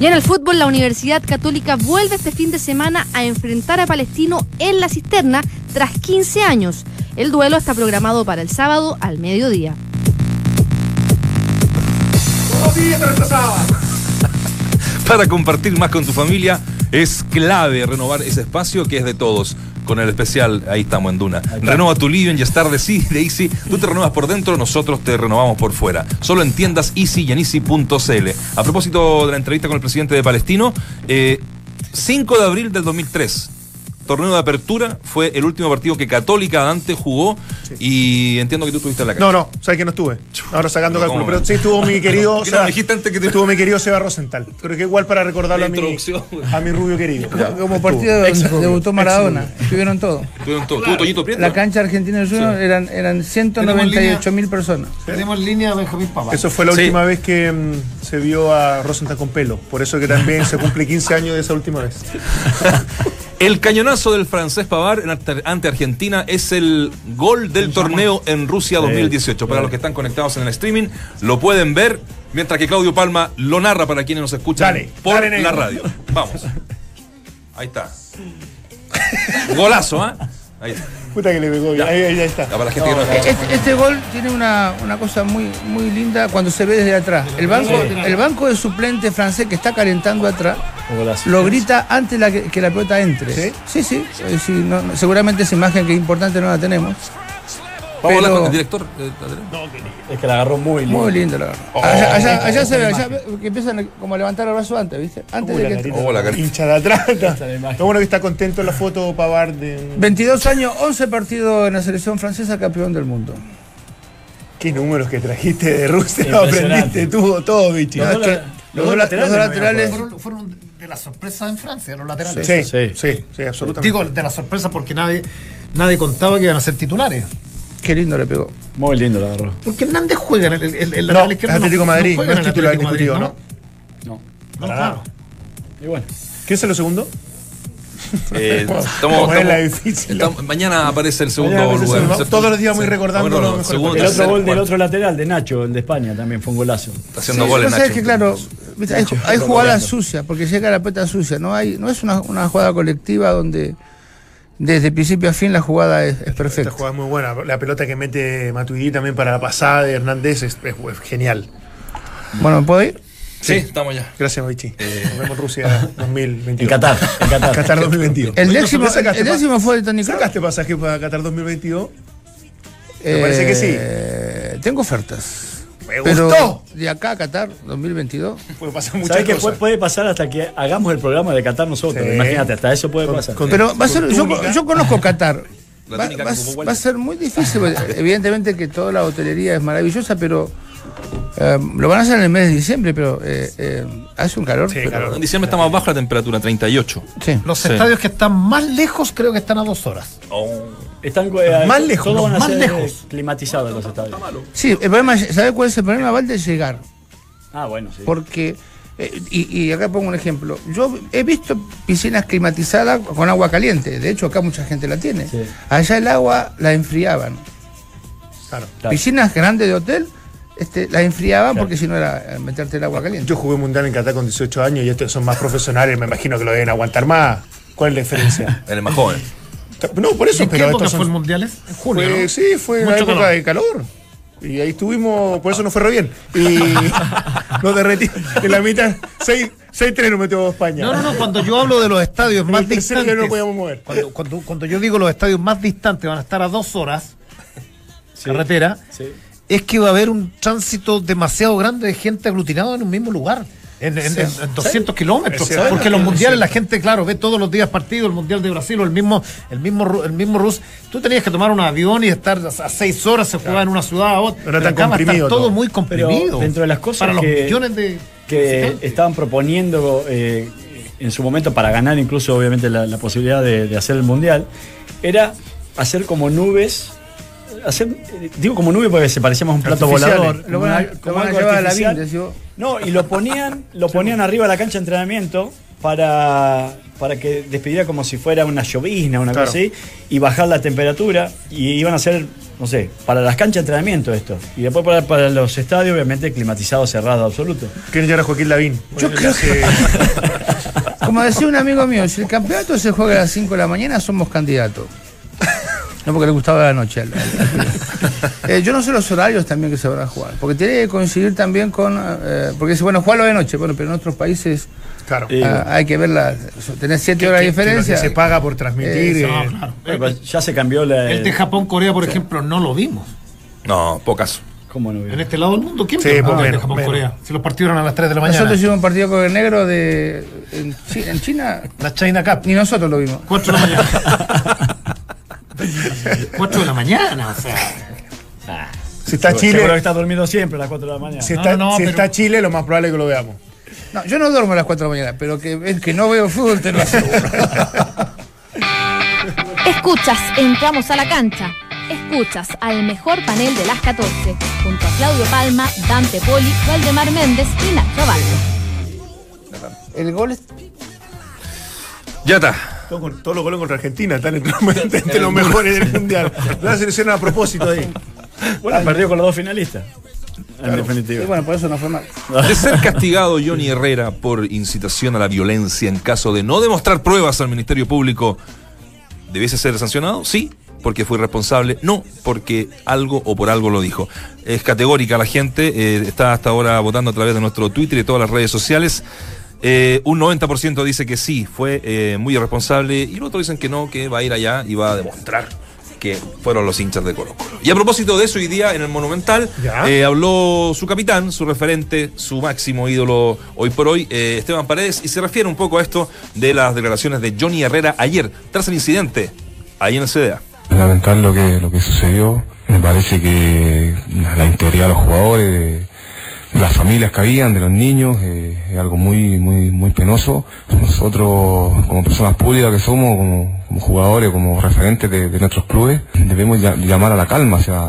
Y en el fútbol, la Universidad Católica vuelve este fin de semana a enfrentar a Palestino en la cisterna tras 15 años. El duelo está programado para el sábado al mediodía. Para compartir más con tu familia es clave renovar ese espacio que es de todos. Con el especial, ahí estamos en Duna. Renova tu living y estar de sí, de Easy. Tú te renuevas por dentro, nosotros te renovamos por fuera. Solo en tiendas Easy y en Easy.cl. A propósito de la entrevista con el presidente de Palestino, eh, 5 de abril del 2003. Torneo de apertura fue el último partido que Católica antes jugó y entiendo que tú estuviste en la cancha. No, no, sabes que no estuve. Ahora sacando Pero cálculo. Pero sí estuvo mi querido. ¿Por qué no dijiste antes que te- Estuvo mi querido Seba Rosenthal. Creo que igual para recordarlo La a mi, introducción. a mi rubio querido. Como Estuvo. partido debutó Maradona, estuvieron todos. ¿Tuvieron todo? ¿Tuvo Toñito Prieto? La cancha argentina del Junior eran, eran 198 mil personas. Tenemos en línea a Benjamín Papá. Eso fue la Sí. última vez que mm, se vio a Rosenthal con pelo. Por eso que también se cumple 15 años de esa última vez. El cañonazo del francés Pavar ante Argentina es el gol del torneo en Rusia 2018. Para los que están conectados en el streaming, lo pueden ver, mientras que Claudio Palma lo narra para quienes nos escuchan Dale, por dale, la radio. Vamos. Ahí está. Golazo, ¿ah? Ahí está. Puta que le pegó. Ya. Ahí, ahí, ahí está. Ya, para la gente que no escucha. Este, este gol tiene una, una cosa muy, muy linda cuando se ve desde atrás. El banco, el banco de suplente francés que está calentando atrás lo grita antes la que, que la pelota entre. ¿Sí? Sí, sí. Eh, sí, no- no- seguramente esa imagen que es importante no la tenemos. Vamos a hablar con el director. eh, Adrián. Es que la agarró muy lindo. Muy lindo, la verdad. allá allá, allá se ve, allá que empiezan como a levantar el brazo antes, ¿viste? Antes de que entre. Oh, la. Hincha de atrás. Lo bueno que está contento en la foto Pavard de. 22 años, 11 partidos en la selección francesa, campeón del mundo. Qué números que trajiste de Rusia. Aprendiste tuvo todo, bicho. Los No, dos es que la- los dos laterales, no laterales Fueron, fueron de las sorpresas en Francia, los laterales. Sí, Sí. sí, sí, absolutamente. Digo, de las sorpresas porque nadie, nadie contaba que iban a ser titulares. Qué lindo le pegó. Muy lindo la agarró. Porque Hernández juega en el, el, el no, lateral es izquierdo Atlético Madrid, no, en es el titular Atlético Madrid, indiscutido, ¿no? No. No, claro. Y bueno. ¿Quién es lo segundo? Eh, estamos- Como es la estamos- difícil. estamos- mañana aparece el segundo segundo. Todos los días muy recordando Bueno, los mejores segundo, El otro gol del otro lateral de Nacho, el de España, también fue un golazo. Está haciendo Sí, goles, lo que pasa es Nacho. que, claro, hay, hay jugadas sucias, porque llega la pelota sucia. No hay, no es una, una jugada colectiva donde desde principio a fin la jugada es, es Esta perfecta. jugada es muy buena. La pelota que mete Matuidi también para la pasada de Hernández es, es- es genial. Bueno, ¿puedo ir? Sí, estamos ya. Gracias, Mavichi. Nos vemos en Rusia 2022. En Qatar, en Qatar. Qatar 2022. El décimo, ¿no sacaste el décimo fue de Tony Kroos. ¿Sacaste pasaje para Qatar 2022? Me parece que sí. Eh, Tengo ofertas. Me Pero gustó. de acá a Qatar 2022. Puede pasar muchas ¿Sabes qué cosas. puede, puede pasar hasta que hagamos el programa de Qatar nosotros? Sí. Imagínate, hasta eso puede Con- pasar. con- Pero va a ser, yo, conozco Qatar. La Va, va- va a ser muy difícil. Evidentemente que toda la hotelería es maravillosa, pero eh, lo van a hacer en el mes de diciembre, pero eh, eh, hace un calor. Sí, pero- calor. En diciembre está más baja la temperatura, 38. Sí. Los Sí. estadios que están más lejos creo que están a dos horas. Están, eh, Más lejos, todos no, van a más ser lejos. climatizados los estadios. Sí, el problema, es- ¿sabe cuál es el problema? Va de llegar. Ah, bueno, sí. Porque, eh, y, y acá pongo un ejemplo. Yo he visto piscinas climatizadas con agua caliente. De hecho, acá mucha gente la tiene. Sí. Allá el agua la enfriaban. Claro. Claro. Piscinas grandes de hotel, este, la enfriaban Claro. porque si no era eh, meterte el agua caliente. Yo jugué mundial en Qatar con 18 años y estos son más profesionales, me imagino que lo deben aguantar más. ¿Cuál es la diferencia? Eres más joven. No, por eso, ¿En qué pero época estos fue son- el Mundiales? En Fue- ¿no? Sí, fue en la Mucho época calor. de calor. Y ahí estuvimos, por eso no fue re bien. Y nos derretí. En la mitad, 6-3 nos metió España. No, no, no, cuando yo hablo de los estadios más el distantes. que no podíamos mover. Cuando, cuando, cuando yo digo los estadios más distantes van a estar a dos horas, carretera, Sí. Es que va a haber un tránsito demasiado grande de gente aglutinado en un mismo lugar. En, en- en- en 200 kilómetros. Cierto. Porque los Es mundiales, la gente, claro, ve todos los días partidos, el mundial de Brasil o el mismo, el mismo, el mismo Rus. Tú tenías que tomar un avión y estar a seis horas, se jugaba en una ciudad a otra. Pero tan comprimido todo, todo. muy Pero comprimido. dentro de las cosas para los que- millones de. que estaban proponiendo eh, en su momento para ganar incluso obviamente la, la posibilidad de, de hacer el mundial era hacer como nubes hacer digo como nube porque se parecía más a un plato volador Lo van a, lo van llevar a la yo- no y lo ponían lo ponían arriba de la cancha de entrenamiento para para que despidiera como si fuera una llovizna una Claro. cosa así y bajar la temperatura y iban a hacer no sé para las canchas de entrenamiento esto y después para, para los estadios obviamente climatizado cerrado absoluto Quieren llevar a Joaquín Lavín. Yo creo que. Como decía un amigo mío, si el campeonato se juega a las 5 de la mañana, somos candidatos. No porque le gustaba la noche. al- al- Eh, yo no sé los horarios también que se van a jugar. Porque tiene que coincidir también con. eh, porque dice, bueno, jugarlo de noche. Bueno, pero en otros países Claro. Eh, ah, hay que ver la. Tener 7 horas de que diferencia. se paga por transmitir. Eh, eh, No, claro. Pues ya se cambió la. El de Japón-Corea, por ejemplo, no lo vimos. No, pocas. ¿Cómo no vio? En este lado del mundo, ¿quién Sí, el de Japón-Corea? Si los partidos eran a las 3 de la mañana. Nosotros hicimos un partido con el negro de. En, Chi- en China, La China Cup. ni nosotros lo vimos. 4 de la mañana. 4 de la mañana, o sea. Si está Seguro que Chile, está dormido siempre a las 4 de la mañana. si está, no, si pero- está Chile, lo más probable es que lo veamos. No, yo no duermo a las 4 de la mañana, pero que es que no veo fútbol, te lo aseguro. Escuchas, entramos a la cancha. Escuchas al mejor panel de las 14, junto a Claudio Palma, Dante Poli, Valdemar Méndez y Nacho Valdo. El gol es Ya está. Todos los goles contra Argentina están entre, entre los mejores del mundial. La selección a propósito ahí. Bueno, perdió con los dos finalistas. En Y definitiva. bueno, por eso no fue mal. De ser castigado Johnny Herrera por incitación a la violencia en caso de no demostrar pruebas al Ministerio Público, ¿debiese ser sancionado? Sí, porque fue irresponsable. No, porque algo o por algo lo dijo. Es categórica la gente, eh, está hasta ahora votando a través de nuestro Twitter y todas las redes sociales. Eh, un 90% dice que sí, fue eh, muy irresponsable y los otros dicen que no, que va a ir allá y va a demostrar que fueron los hinchas de Colo Colo. Y a propósito de eso, hoy día en el Monumental eh, habló su capitán, su referente, su máximo ídolo hoy por hoy, eh, Esteban Paredes, y se refiere un poco a esto de las declaraciones de Johnny Herrera ayer, tras el incidente, ahí en el CDA. Lamentar lo que, lo que sucedió. Me parece que la integridad de los jugadores, las familias que habían, de los niños, eh, es algo muy, muy, muy penoso. Nosotros, como personas públicas que somos, como, como jugadores, como referentes de, nuestros clubes, debemos llamar a la calma. O sea,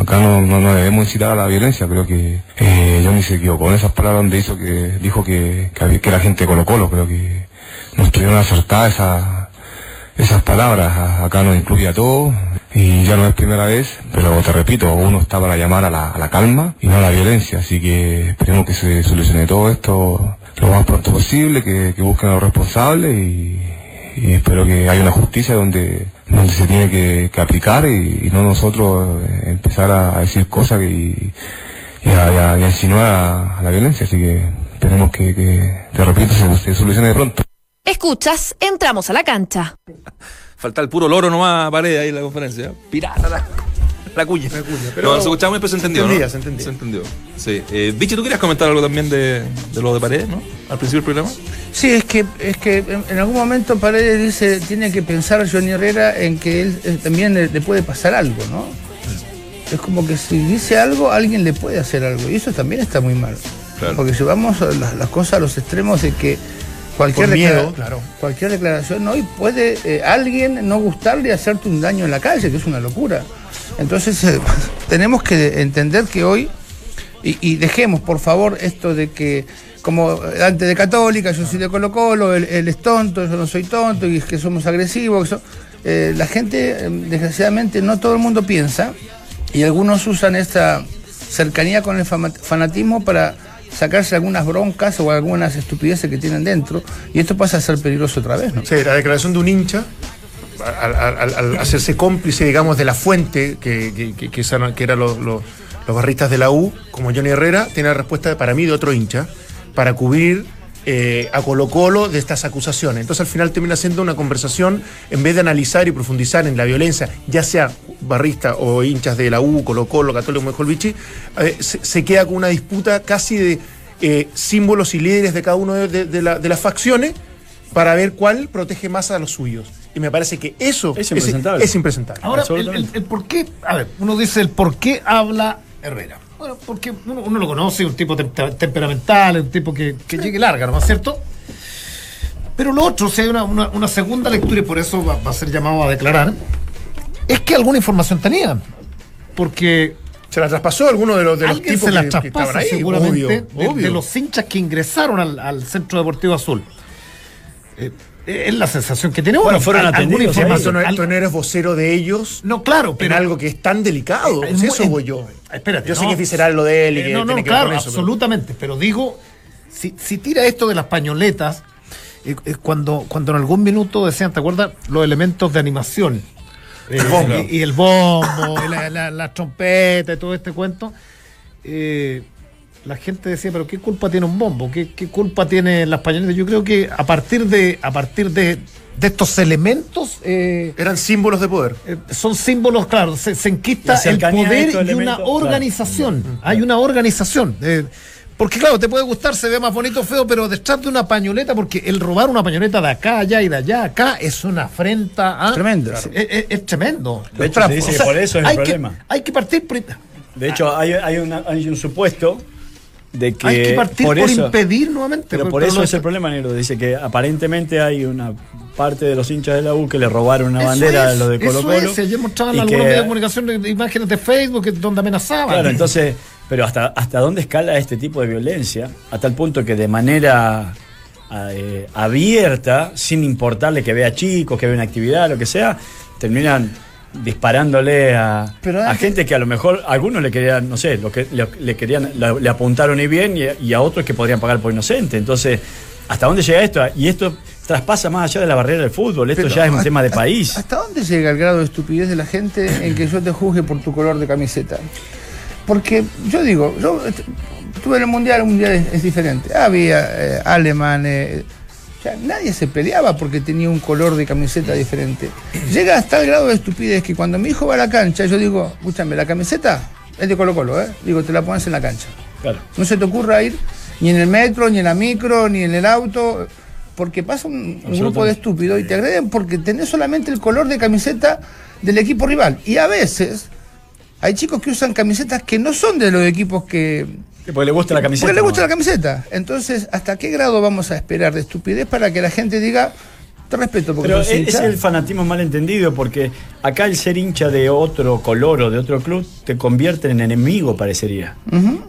acá no, no, debemos incitar a la violencia. Creo que eh, Johnny se equivocó en esas palabras donde hizo que, dijo que, que, que era gente Colo Colo. Creo que no estuvieron acertadas esas esas palabras acá nos incluye a todos. Y ya no es primera vez, pero te repito, uno está para llamar a la, a la calma y no a la violencia, así que esperemos que se solucione todo esto lo más pronto posible, que, que busquen a los responsables y, y espero que haya una justicia donde, donde se tiene que, que aplicar y, y no nosotros eh, empezar a, a decir cosas que, y, y a, y a- y a insinuar a, a la violencia, así que esperemos que, que te repito, se, se solucione de pronto. Escuchas, entramos a la cancha. Falta el puro loro nomás, pared ahí en la conferencia. Pirata la, la cuña. pero- no, se escuchaba muy, pero se entendió. entendía, ¿no? se entendía. Se entendió. Sí. Eh, Vichy, ¿tú querías comentar algo también de, de lo de pared, no? Al principio del programa. Sí, es que, es que en, en algún momento Paredes dice, tiene que pensar Johnny Herrera en que él eh, también le, le puede pasar algo, ¿no? Es como que si dice algo, alguien le puede hacer algo. Y eso también está muy mal. Claro. Porque llevamos las, las cosas a los extremos de que cualquier, Por miedo, declara- claro. cualquier declaración hoy puede eh, alguien no gustarle y hacerte un daño en la calle, que es una locura. Entonces eh, tenemos que entender que hoy y, y dejemos, por favor, esto de que, como antes de Católica, yo soy de Colo Colo, él, él es tonto, yo no soy tonto, y es que somos agresivos. que so- eh, la gente, eh, desgraciadamente, no todo el mundo piensa, y algunos usan esta cercanía con el fanatismo para sacarse algunas broncas o algunas estupideces que tienen dentro, y esto pasa a ser peligroso otra vez, ¿no? Sí, la declaración de un hincha, al, hacerse cómplice, digamos, de la fuente, que, que, que- que eran los, los- los barristas de la U, como Johnny Herrera, tiene la respuesta para mí de otro hincha, para cubrir eh, a Colo Colo de estas acusaciones. Entonces al final termina siendo una conversación, en vez de analizar y profundizar en la violencia, ya sea barrista o hinchas de la U, Colo Colo, Católico, mejor Vichy, eh, se, se queda con una disputa casi de eh, símbolos y líderes de cada uno de, de- de la- de las facciones para ver cuál protege más a los suyos. Y me parece que eso Es impresentable. es impresentable. Ahora, el, Absolutamente. el- el por qué, a ver, uno dice el por qué habla Herrera. Bueno, porque uno, uno lo conoce, un tipo tem- temperamental, un tipo que, que llegue larga, ¿no es cierto? Pero lo otro, si hay una, una- una segunda lectura, y por eso va, va a ser llamado a declarar, es que alguna información tenía. Porque ¿Se la traspasó alguno de los, de los tipos se la que, que estaban traspasa ahí? seguramente Obvio, de, los hinchas que ingresaron al, al Centro Deportivo Azul. Eh, es la sensación que tiene uno. Bueno, fueron alguna atendidos. Tú información. no, al- tú no eres vocero de ellos no, claro, en pero algo que es tan delicado. Es Si muy- eso voy yo. Espérate, Yo sé que es visceral lo de él y Eh, que no, no, tiene que claro, ver con eso. absolutamente. Pero digo, si, si tira esto de las pañoletas, eh, eh, cuando, cuando en algún minuto decían, ¿te acuerdas? Los elementos de animación. Eh, bombo. y, y el bombo, y la, la- la trompeta y todo este cuento. eh, la gente decía, pero ¿qué culpa tiene un bombo? ¿Qué, qué culpa tiene las pañoletas? Yo creo que a partir de, a partir de, de estos elementos eh, Eran símbolos de poder. eh, son símbolos, claro, se, se enquista el poder y una claro. organización. Hay una organización. eh, porque claro, te puede gustar, se ve más bonito o feo, pero detrás de una pañoleta, porque el robar una pañoleta de acá, allá y de allá, acá, es una afrenta. ¿ah? Tremendo. Es, es- es tremendo. De hecho, se dice que por eso es el hay problema. Que, hay que partir por, De hecho, hay, hay, una- hay un supuesto de que. hay que partir por, eso- impedir nuevamente. Pero por eso es el problema, Negro. Dice que aparentemente hay una parte de los hinchas de la U que le robaron una Eso bandera a es, los de Colo Eso Colo. es, ayer mostraban algunos que- medios de comunicación imágenes de Facebook donde amenazaban. Claro, entonces, pero hasta, hasta dónde escala este tipo de violencia, a tal punto que de manera eh, abierta, sin importarle que vea chicos, que vea una actividad, lo que sea, terminan disparándole a, Pero a antes- gente que a lo mejor algunos le querían, no sé, lo que le, le querían, la- le apuntaron y bien y, y a otros que podrían pagar por inocente. Entonces, ¿hasta dónde llega esto? Y esto traspasa más allá de la barrera del fútbol, esto Pero ya es un tema de país. ¿Hasta dónde llega el grado de estupidez de la gente en que yo te juzgue por tu color de camiseta? Porque yo digo, yo est- estuve en el mundial, el mundial es, es diferente. Había eh, alemanes, o sea, nadie se peleaba porque tenía un color de camiseta diferente. Llega hasta el grado de estupidez que cuando mi hijo va a la cancha, yo digo, escúchame, la camiseta es de Colo Colo, ¿eh? Digo, te la pones en la cancha. Claro. No se te ocurra ir ni en el metro, ni en la micro, ni en el auto, porque pasa un, un grupo de estúpidos y te agreden porque tenés solamente el color de camiseta del equipo rival. Y a veces hay chicos que usan camisetas que no son de los equipos que... Porque le gusta la camiseta. Porque les gusta ¿no? la camiseta. Entonces, ¿hasta qué grado vamos a esperar de estupidez para que la gente diga, te respeto porque Pero es, hincha"? es el fanatismo malentendido porque acá el ser hincha de otro color o de otro club te convierte en enemigo, parecería.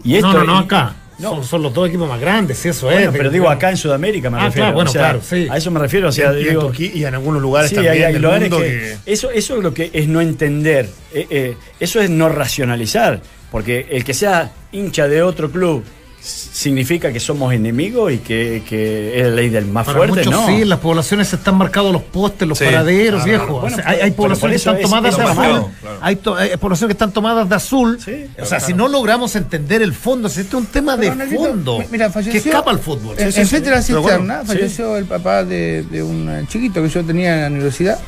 Y esto no, no, no acá. Son, son los dos equipos más grandes, sí, eso Bueno, es. pero digo acá en Sudamérica me Ah, refiero. claro, bueno, o sea, claro, sí. A eso me refiero, o sea, y, en- en digo, Turquía y en algunos lugares Sí, también hay- hay del lugares mundo que- que- Eso, eso es lo que es no entender. Eh, eh, eso es no racionalizar. Porque el que sea hincha de otro club significa que somos enemigos y que, que es la ley del más Para fuerte, muchos ¿no? sí, las poblaciones se están marcados los postes, los Sí. paraderos, Ah, viejo. bueno, O sea, pero- hay, poblaciones que eso están es- tomadas es de azul. marcado, claro. Hay, to- hay poblaciones que están tomadas de azul. Sí, o sea, si no logramos entender el fondo, si este es un tema de Pero, fondo mi- mira, falleció- que escapa al fútbol. En, Sí, sí, en sí. frente de la Pero bueno, cisterna sí. falleció el papá de, de un chiquito que yo tenía en la universidad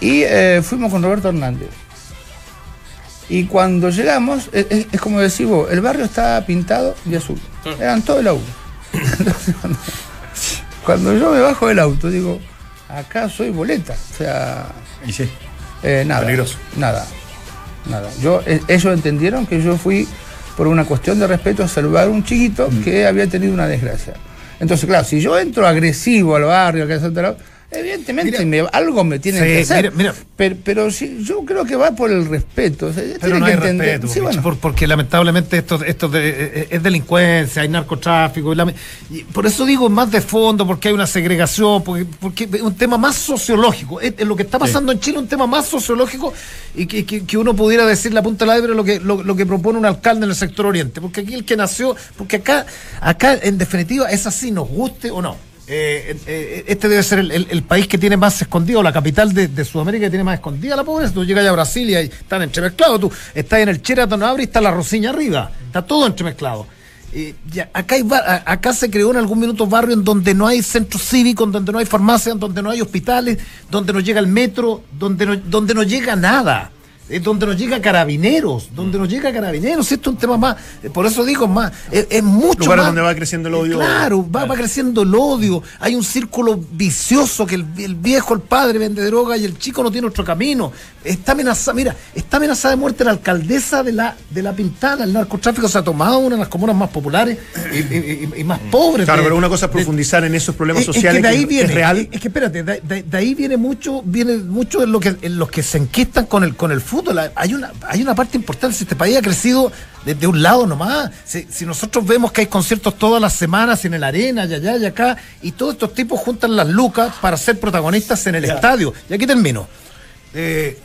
y eh, fuimos con Roberto Hernández. Y cuando llegamos, es, es- es como decís vos, el barrio estaba pintado de azul. Eran todo el auto. Entonces, cuando, cuando yo me bajo del auto, digo, acá soy boleta. O sea, Y sí. eh, nada. Peligroso. Nada. Nada. Yo, eh, ellos entendieron que yo fui por una cuestión de respeto a salvar a un chiquito que había tenido una desgracia. Entonces, claro, si yo entro agresivo al barrio, que etcétera, evidentemente me- algo me tienen Sí, que hacer. mira, mira. Pero, pero sí, yo creo que va por el respeto. o sea, Pero no que hay entender- respeto, sí, bueno. porque lamentablemente esto, esto de- eh, es delincuencia, hay narcotráfico. y la- y por eso digo más de fondo, porque hay una segregación, porque, porque es un tema más sociológico. Es, es lo que está pasando en Chile un tema más sociológico y que, que- que uno pudiera decir la punta de la hebra lo que, lo, lo que propone un alcalde en el sector oriente. Porque aquí el que nació, porque acá, acá en definitiva es así, nos guste o no. Eh, eh, este debe ser el, país que tiene más escondido, la capital de, Sudamérica que tiene más escondida la pobreza. Tú llegas a Brasil y ahí están entremezclados. Tú estás en el Sheraton abre y está la Rosiña arriba. Está todo entremezclado. Acá, se creó en algún minuto barrio en donde no hay centros cívicos, donde no hay farmacias, donde no hay hospitales, donde no llega el metro, donde donde no llega nada. Es donde nos llega carabineros, donde nos llega carabineros, esto es un tema más, eh, por eso digo más, es, es mucho Lugares más. donde va creciendo el odio. Claro, va, va creciendo el odio. Hay un círculo vicioso que el, el viejo, el padre vende droga y el chico no tiene otro camino. Está amenazada, mira, está amenazada de muerte la alcaldesa de la, de la Pintana. El narcotráfico se ha tomado una de las comunas más populares y, y- y- y más pobres. Claro, de- pero una cosa es de- profundizar en esos problemas es- es sociales que de ahí que- viene, es real. Es que espérate, de, de- de ahí viene mucho, viene mucho en lo que en los que se enquistan con el con el fútbol. Hay una hay una parte importante. Si este país ha crecido desde un lado nomás, si, si nosotros vemos que hay conciertos todas las semanas en el arena, y allá y acá, y todos estos tipos juntan las lucas para ser protagonistas en el estadio. Y aquí termino. Eh,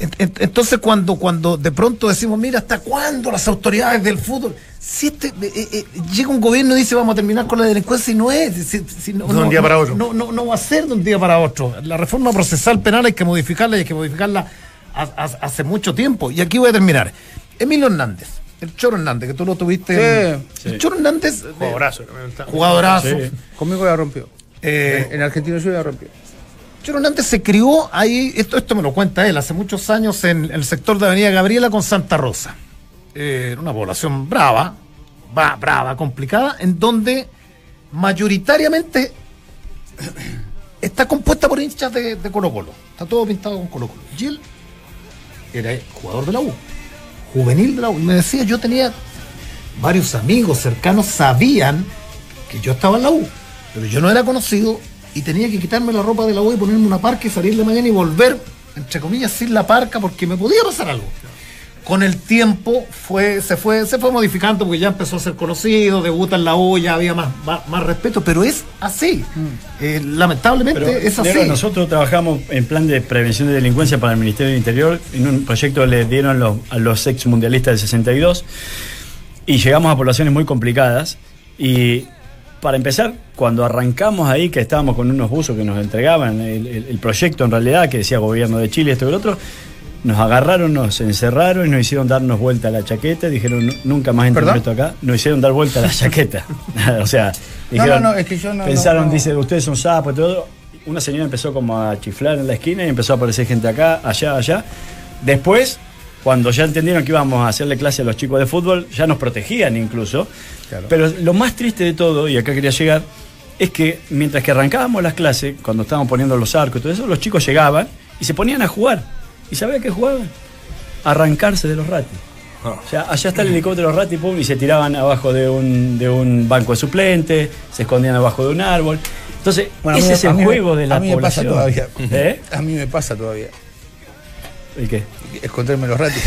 en- en- entonces cuando, cuando de pronto decimos, mira, ¿hasta cuándo las autoridades del fútbol? Si este, eh, eh, llega un gobierno y dice vamos a terminar con la delincuencia y no es. si- si- no, De un día para otro. No, no, no va a ser de un día para otro. La reforma procesal penal hay que modificarla y hay que modificarla hace mucho tiempo. Y aquí voy a terminar. Emilio Hernández, el Choro Hernández, que tú lo tuviste. en- Sí. El Choro Hernández, Jugadorazo. jugadorazo. Sí. Conmigo la rompió. Eh, En Argentina yo la rompió. Choro Hernández se crió ahí, esto, esto me lo cuenta él, hace muchos años en, el sector de Avenida Gabriela con Santa Rosa. Eh, Era una población brava, va, brava, complicada, en donde mayoritariamente está compuesta por hinchas de, de Colo Colo. Está todo pintado con Colo Colo. Y él era jugador de la U, juvenil de la U. Y me decía, yo tenía varios amigos cercanos, sabían que yo estaba en la U, pero yo no era conocido y tenía que quitarme la ropa de la U y ponerme una parca y salir de mañana y volver, entre comillas, sin la parca porque me podía pasar algo. Con el tiempo fue, se fue, se fue modificando porque ya empezó a ser conocido, debuta en la U, ya había más, más, más respeto, pero es así. Eh, lamentablemente Pero, es así. Negro, nosotros trabajamos en plan de prevención de delincuencia para el Ministerio del Interior, en un proyecto que le dieron los- a los ex mundialistas del 62, y llegamos a poblaciones muy complicadas. Y para empezar, cuando arrancamos ahí, que estábamos con unos buzos que nos entregaban, el, el- el proyecto en realidad, que decía gobierno de Chile, esto y lo otro, nos agarraron, nos encerraron y nos hicieron darnos vuelta a la chaqueta, dijeron, "Nu- nunca más ¿Perdón? esto acá, nos hicieron dar vuelta a la chaqueta. o sea, No, dijeron, no, no, es que yo no- pensaron, no- no. dice, ustedes son sapos y todo. Una señora empezó como a chiflar en la esquina y empezó a aparecer gente acá, allá, allá. Después, cuando ya entendieron que íbamos a hacerle clase a los chicos de fútbol, ya nos protegían incluso. Pero lo más triste de todo, y acá quería llegar, es que mientras que arrancábamos las clases, cuando estábamos poniendo los arcos y todo eso, los chicos llegaban y se ponían a jugar. ¿Y sabía qué jugaban? Arrancarse de los ratis. O sea, allá está el helicóptero Rati, pum, y se tiraban abajo de un, de un banco de suplente, se escondían abajo de un árbol. Entonces, Bueno, a mí ese es el mí juego de la a mí me pasa población. todavía. ¿Eh? A mí me pasa todavía. ¿Y qué? Esconderme los ratos.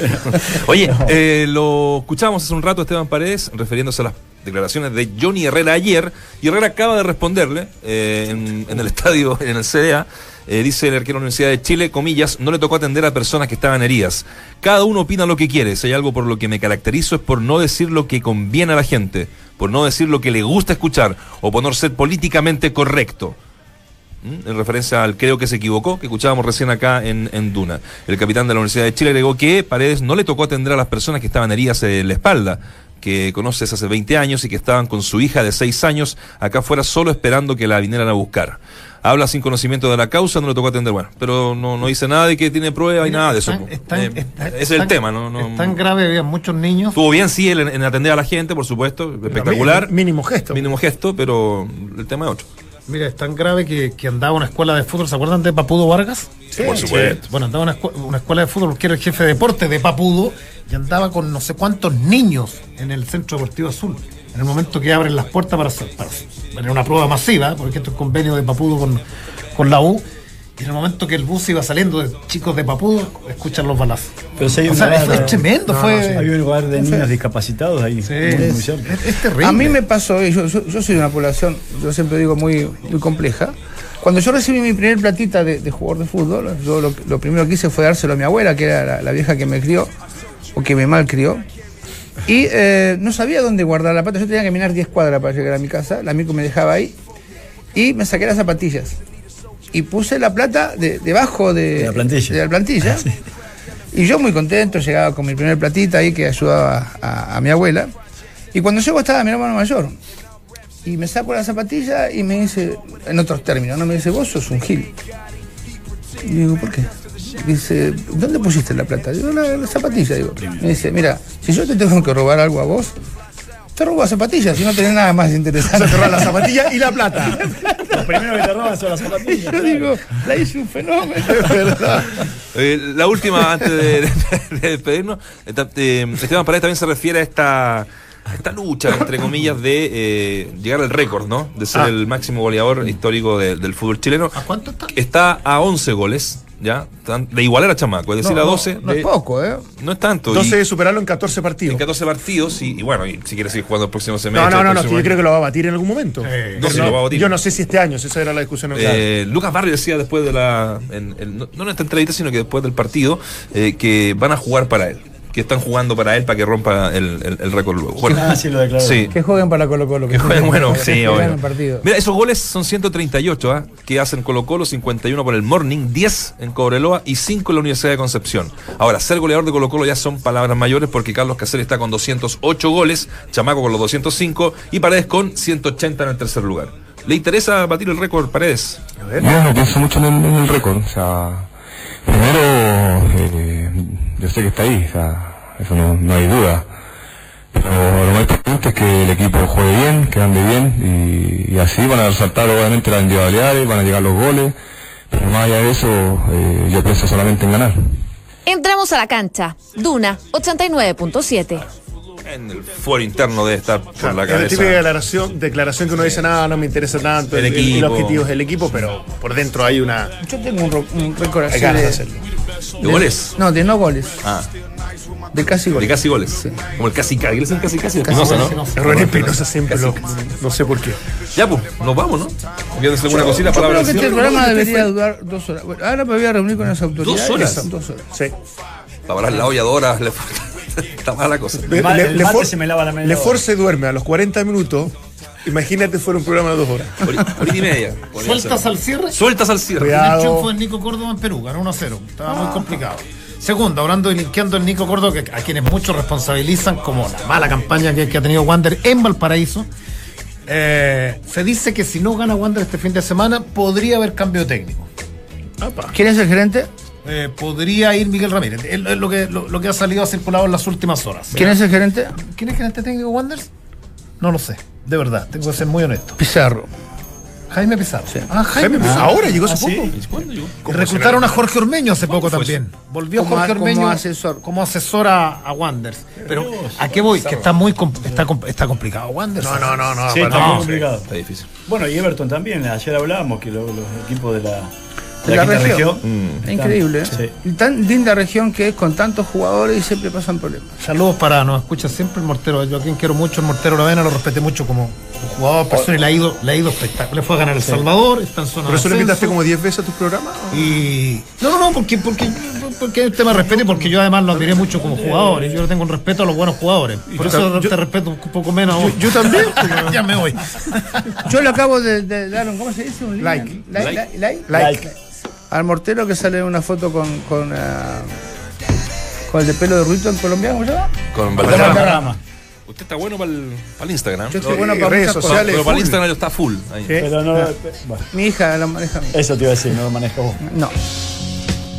Oye, eh, lo escuchamos hace un rato Esteban Paredes refiriéndose a las declaraciones de Johnny Herrera ayer y Herrera acaba de responderle eh, en, el estadio, en el CDA. Eh, dice el arquero de la Universidad de Chile, comillas, no le tocó atender a personas que estaban heridas. Cada uno opina lo que quiere. Si hay algo por lo que me caracterizo es por no decir lo que conviene a la gente, por no decir lo que le gusta escuchar o por no ser políticamente correcto. ¿Mm? En referencia al creo que se equivocó, que escuchábamos recién acá en, en Duna. El capitán de la Universidad de Chile agregó que Paredes no le tocó atender a las personas que estaban heridas en la espalda, que conoces hace 20 años y que estaban con su hija de 6 años acá afuera solo esperando que la vinieran a buscar. Habla sin conocimiento de la causa, no le tocó atender, bueno, pero no, no dice nada de que tiene prueba y nada de eso. Eh, ese es el tema, ¿no? no Es tan grave, había muchos niños. Estuvo bien, sí, él en, en atender a la gente, por supuesto, espectacular. Mínimo gesto. Mínimo gesto, pero el tema es otro. Mira, es tan grave que, que andaba a una escuela de fútbol. ¿Se acuerdan de Papudo Vargas? Sí, por supuesto. Bueno, andaba a una, escu- una escuela de fútbol porque era el jefe de deporte de Papudo y andaba con no sé cuántos niños en el Centro Deportivo Azul. En el momento que abren las puertas para, hacer- para tener una prueba masiva, porque esto es convenio de Papudo con, con la U, y en el momento que el bus iba saliendo de chicos de Papudo, escuchan los balazos. Pero si hay O sea, lugar- es, es tremendo, No, fue. no, sí. Hay un lugar de niños discapacitados ahí. Sí, muy, muy es, cerca. es- es terrible. A mí me pasó, yo, yo, yo soy de una población, yo siempre digo, muy, muy compleja. Cuando yo recibí mi primer platita de, de jugador de fútbol, yo lo, lo primero que hice fue dárselo a mi abuela, que era la, la vieja que me crió, o que me malcrió. Y eh, no sabía dónde guardar la plata. Yo tenía que caminar 10 cuadras para llegar a mi casa. La mico me dejaba ahí. Y me saqué las zapatillas. Y puse la plata de- debajo de, De la plantilla. de la plantilla. Y yo muy contento, llegaba con mi primer platita ahí que ayudaba a, a mi abuela. Y cuando llego estaba mi hermano mayor. Y me saco la zapatilla y me dice, en otros términos, no me dice, vos sos un gil. Y digo, ¿por qué? Dice, ¿dónde pusiste la plata? Digo, la, la zapatilla, digo. Me dice, mira, si yo te tengo que robar algo a vos, te robo las zapatillas, si no tenés nada más interesante. te roban la zapatilla y la plata. Lo primero que te roban son las zapatillas. Yo digo, la hice un fenómeno. Eh, la última, antes de, de- de despedirnos, esta- eh, Esteban Paredes también se refiere a esta, esta lucha, entre comillas, de eh, llegar al récord, ¿no? De ser Ah. el máximo goleador histórico de- del fútbol chileno. ¿A cuánto está? Está a 11 goles, ¿ya? De igualar a Chamaco, es decir, No, a no, 12. No, es de- poco, ¿eh? no es tanto. y- 12 de superarlo en 14 partidos. en 14 partidos y, y bueno, y si quiere seguir jugando el próximo No, semestre. no, no, no, próximo yo creo que lo va a batir en algún momento. Eh, no, sí, lo va a batir. Yo no sé si este año, si esa era la discusión. Eh, Lucas Barrio decía después de la. en- en- no no en esta entrevista, sino que después del partido, eh, que van a jugar para él. Que están jugando para él para que rompa el, el- el récord luego. Bueno, Ah, sí, lo declaró. sí. Que jueguen para Colo Colo. Que jueguen, bueno, que sí, obvio. partido. Mira, esos goles son 138, ¿ah? que hacen Colo Colo, 51 por el Morning, 10 en Cobreloa y 5 en la Universidad de Concepción. Ahora, ser goleador de Colo Colo ya son palabras mayores porque Carlos Caselli está con 208 goles, Chamaco con los 205 y Paredes con 180 en el tercer lugar. ¿Le interesa batir el récord Paredes? No, no pienso mucho en el, en el récord. O sea, primero, eh, yo sé que está ahí, o sea, eso no, hay duda. Pero lo más importante es que el equipo juegue bien, que ande bien, y, y así van a resaltar obviamente las individualidades, van a llegar los goles. Pero más allá de eso, eh, yo pienso solamente en ganar. Entramos a la cancha. Duna 89.7. En el fuero interno debe estar por Claro, la es la cabeza. típica declaración, declaración que uno dice, nada, no me interesa tanto, El el, el- equipo. el objetivo es el equipo, pero por dentro hay una... Yo tengo un, un récord Hay así de de, hacerlo. ¿De goles? No, de no goles. Ah, De casi de goles. casi goles. Como el casi casi. ¿Qué le dicen casi casi? Espinosa, ¿no? Error Espinosa siempre lo... No sé por qué. Ya, pues, nos vamos, ¿no? ¿Quieres alguna cosita Yo para creo que este programa debería durar dos horas. Bueno, ahora me voy a reunir con las autoridades. horas? Dos horas. Sí. Para hablar la olla de horas, le está mala la cosa. Le, le- el le mate for- se me lava la media Le hora. For se duerme a los 40 minutos. Imagínate fuera un programa de dos horas. Horita y media. ¿Sueltas al cierre? Sueltas al cierre. Cuidado. El triunfo de Nico Córdoba en Perú, ganó 1-0. Estaba muy complicado. Segundo, hablando y linkeando el Nico Córdoba, que a quienes muchos responsabilizan como la mala campaña que, que ha tenido Wander en Valparaíso. eh, se dice que si no gana Wander este fin de semana, podría haber cambio técnico. ¿Quién es el gerente? Eh, podría ir Miguel Ramírez. Es es lo que, lo, lo que ha salido, circulado en las últimas horas. ¿Quién es el gerente? ¿Quién es gerente técnico de Wander? No lo sé, de verdad, tengo que ser muy honesto. Pizarro. Jaime Pizarro. Sí. Ah, Jaime Jaime, Pizarro. ahora llegó hace ¿Ah, sí? poco. Y reclutaron a Jorge Ormeño hace poco también. Volvió Como Jorge a- como Ormeño asesor. como asesor a, a Wanders. Pero ¿a qué voy? Que está muy está, está complicado Wanders. No, no, no, no. Sí, está muy no. complicado. Está difícil. Bueno, y Everton también. Ayer hablábamos que lo- los equipos de la la, quinta región. Mm. Es increíble. ¿eh? Sí. Y tan linda región que es con tantos jugadores y siempre pasan problemas. Saludos para, nos escucha siempre el mortero. Yo a quien quiero mucho, el mortero Ravena, lo respeté mucho como jugador, persona y le ha ido, le ha ido espectacular. Le fue a ganar El Salvador, está en zona ¿Por eso le invitaste como 10 veces a tu programa? Y. No, no, no, porque, porque, porque es tema de respeto y porque yo además lo admiré mucho como jugador. Y yo le tengo un respeto a los buenos jugadores. Por eso te respeto un poco menos. a vos. Yo, yo también. ya me voy. Yo le acabo de, de dar un, ¿cómo se dice? Un Like. Like. like, like. Like. Al mortero que sale una foto con. con ah, con el de pelo de ruito en Colombia, ¿cómo se llama? Con Valderrama. Valderrama. Usted está bueno para el, para el Instagram. Yo estoy No, bueno para redes sociales. Pero para el. Instagram está full. ahí. Pero no. bueno, Mi hija la maneja a mí. eso te iba a decir, no lo manejas vos. No.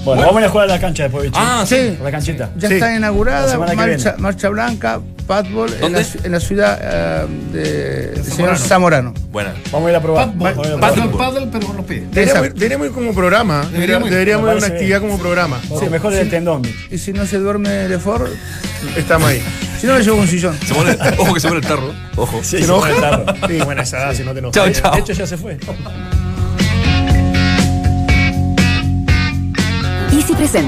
Bueno, vamos a ir a jugar a la cancha después, bicho. Ah, Sí. A la canchita. Ya Sí. está inaugurada, marcha, marcha blanca, patball en la, en la ciudad eh, de, del señor Zamorano. Buena. Vamos a ir a probar. Paddle, pero con los pies. Deberíamos, ir- deberíamos ir como programa. Deberíamos, deberíamos Me ir a una actividad bien. como programa. Sí, mejor el tendón. Y si no se duerme Lefort, Estamos ahí. si no le llevo un sillón. Se pone- ojo que se pone el tarro. Ojo. Sí, ¿Se se enoja? pone el tarro. Sí, buena esa edad, si no te enojas. Chao, chao. De hecho, ya se fue. Easy presenta.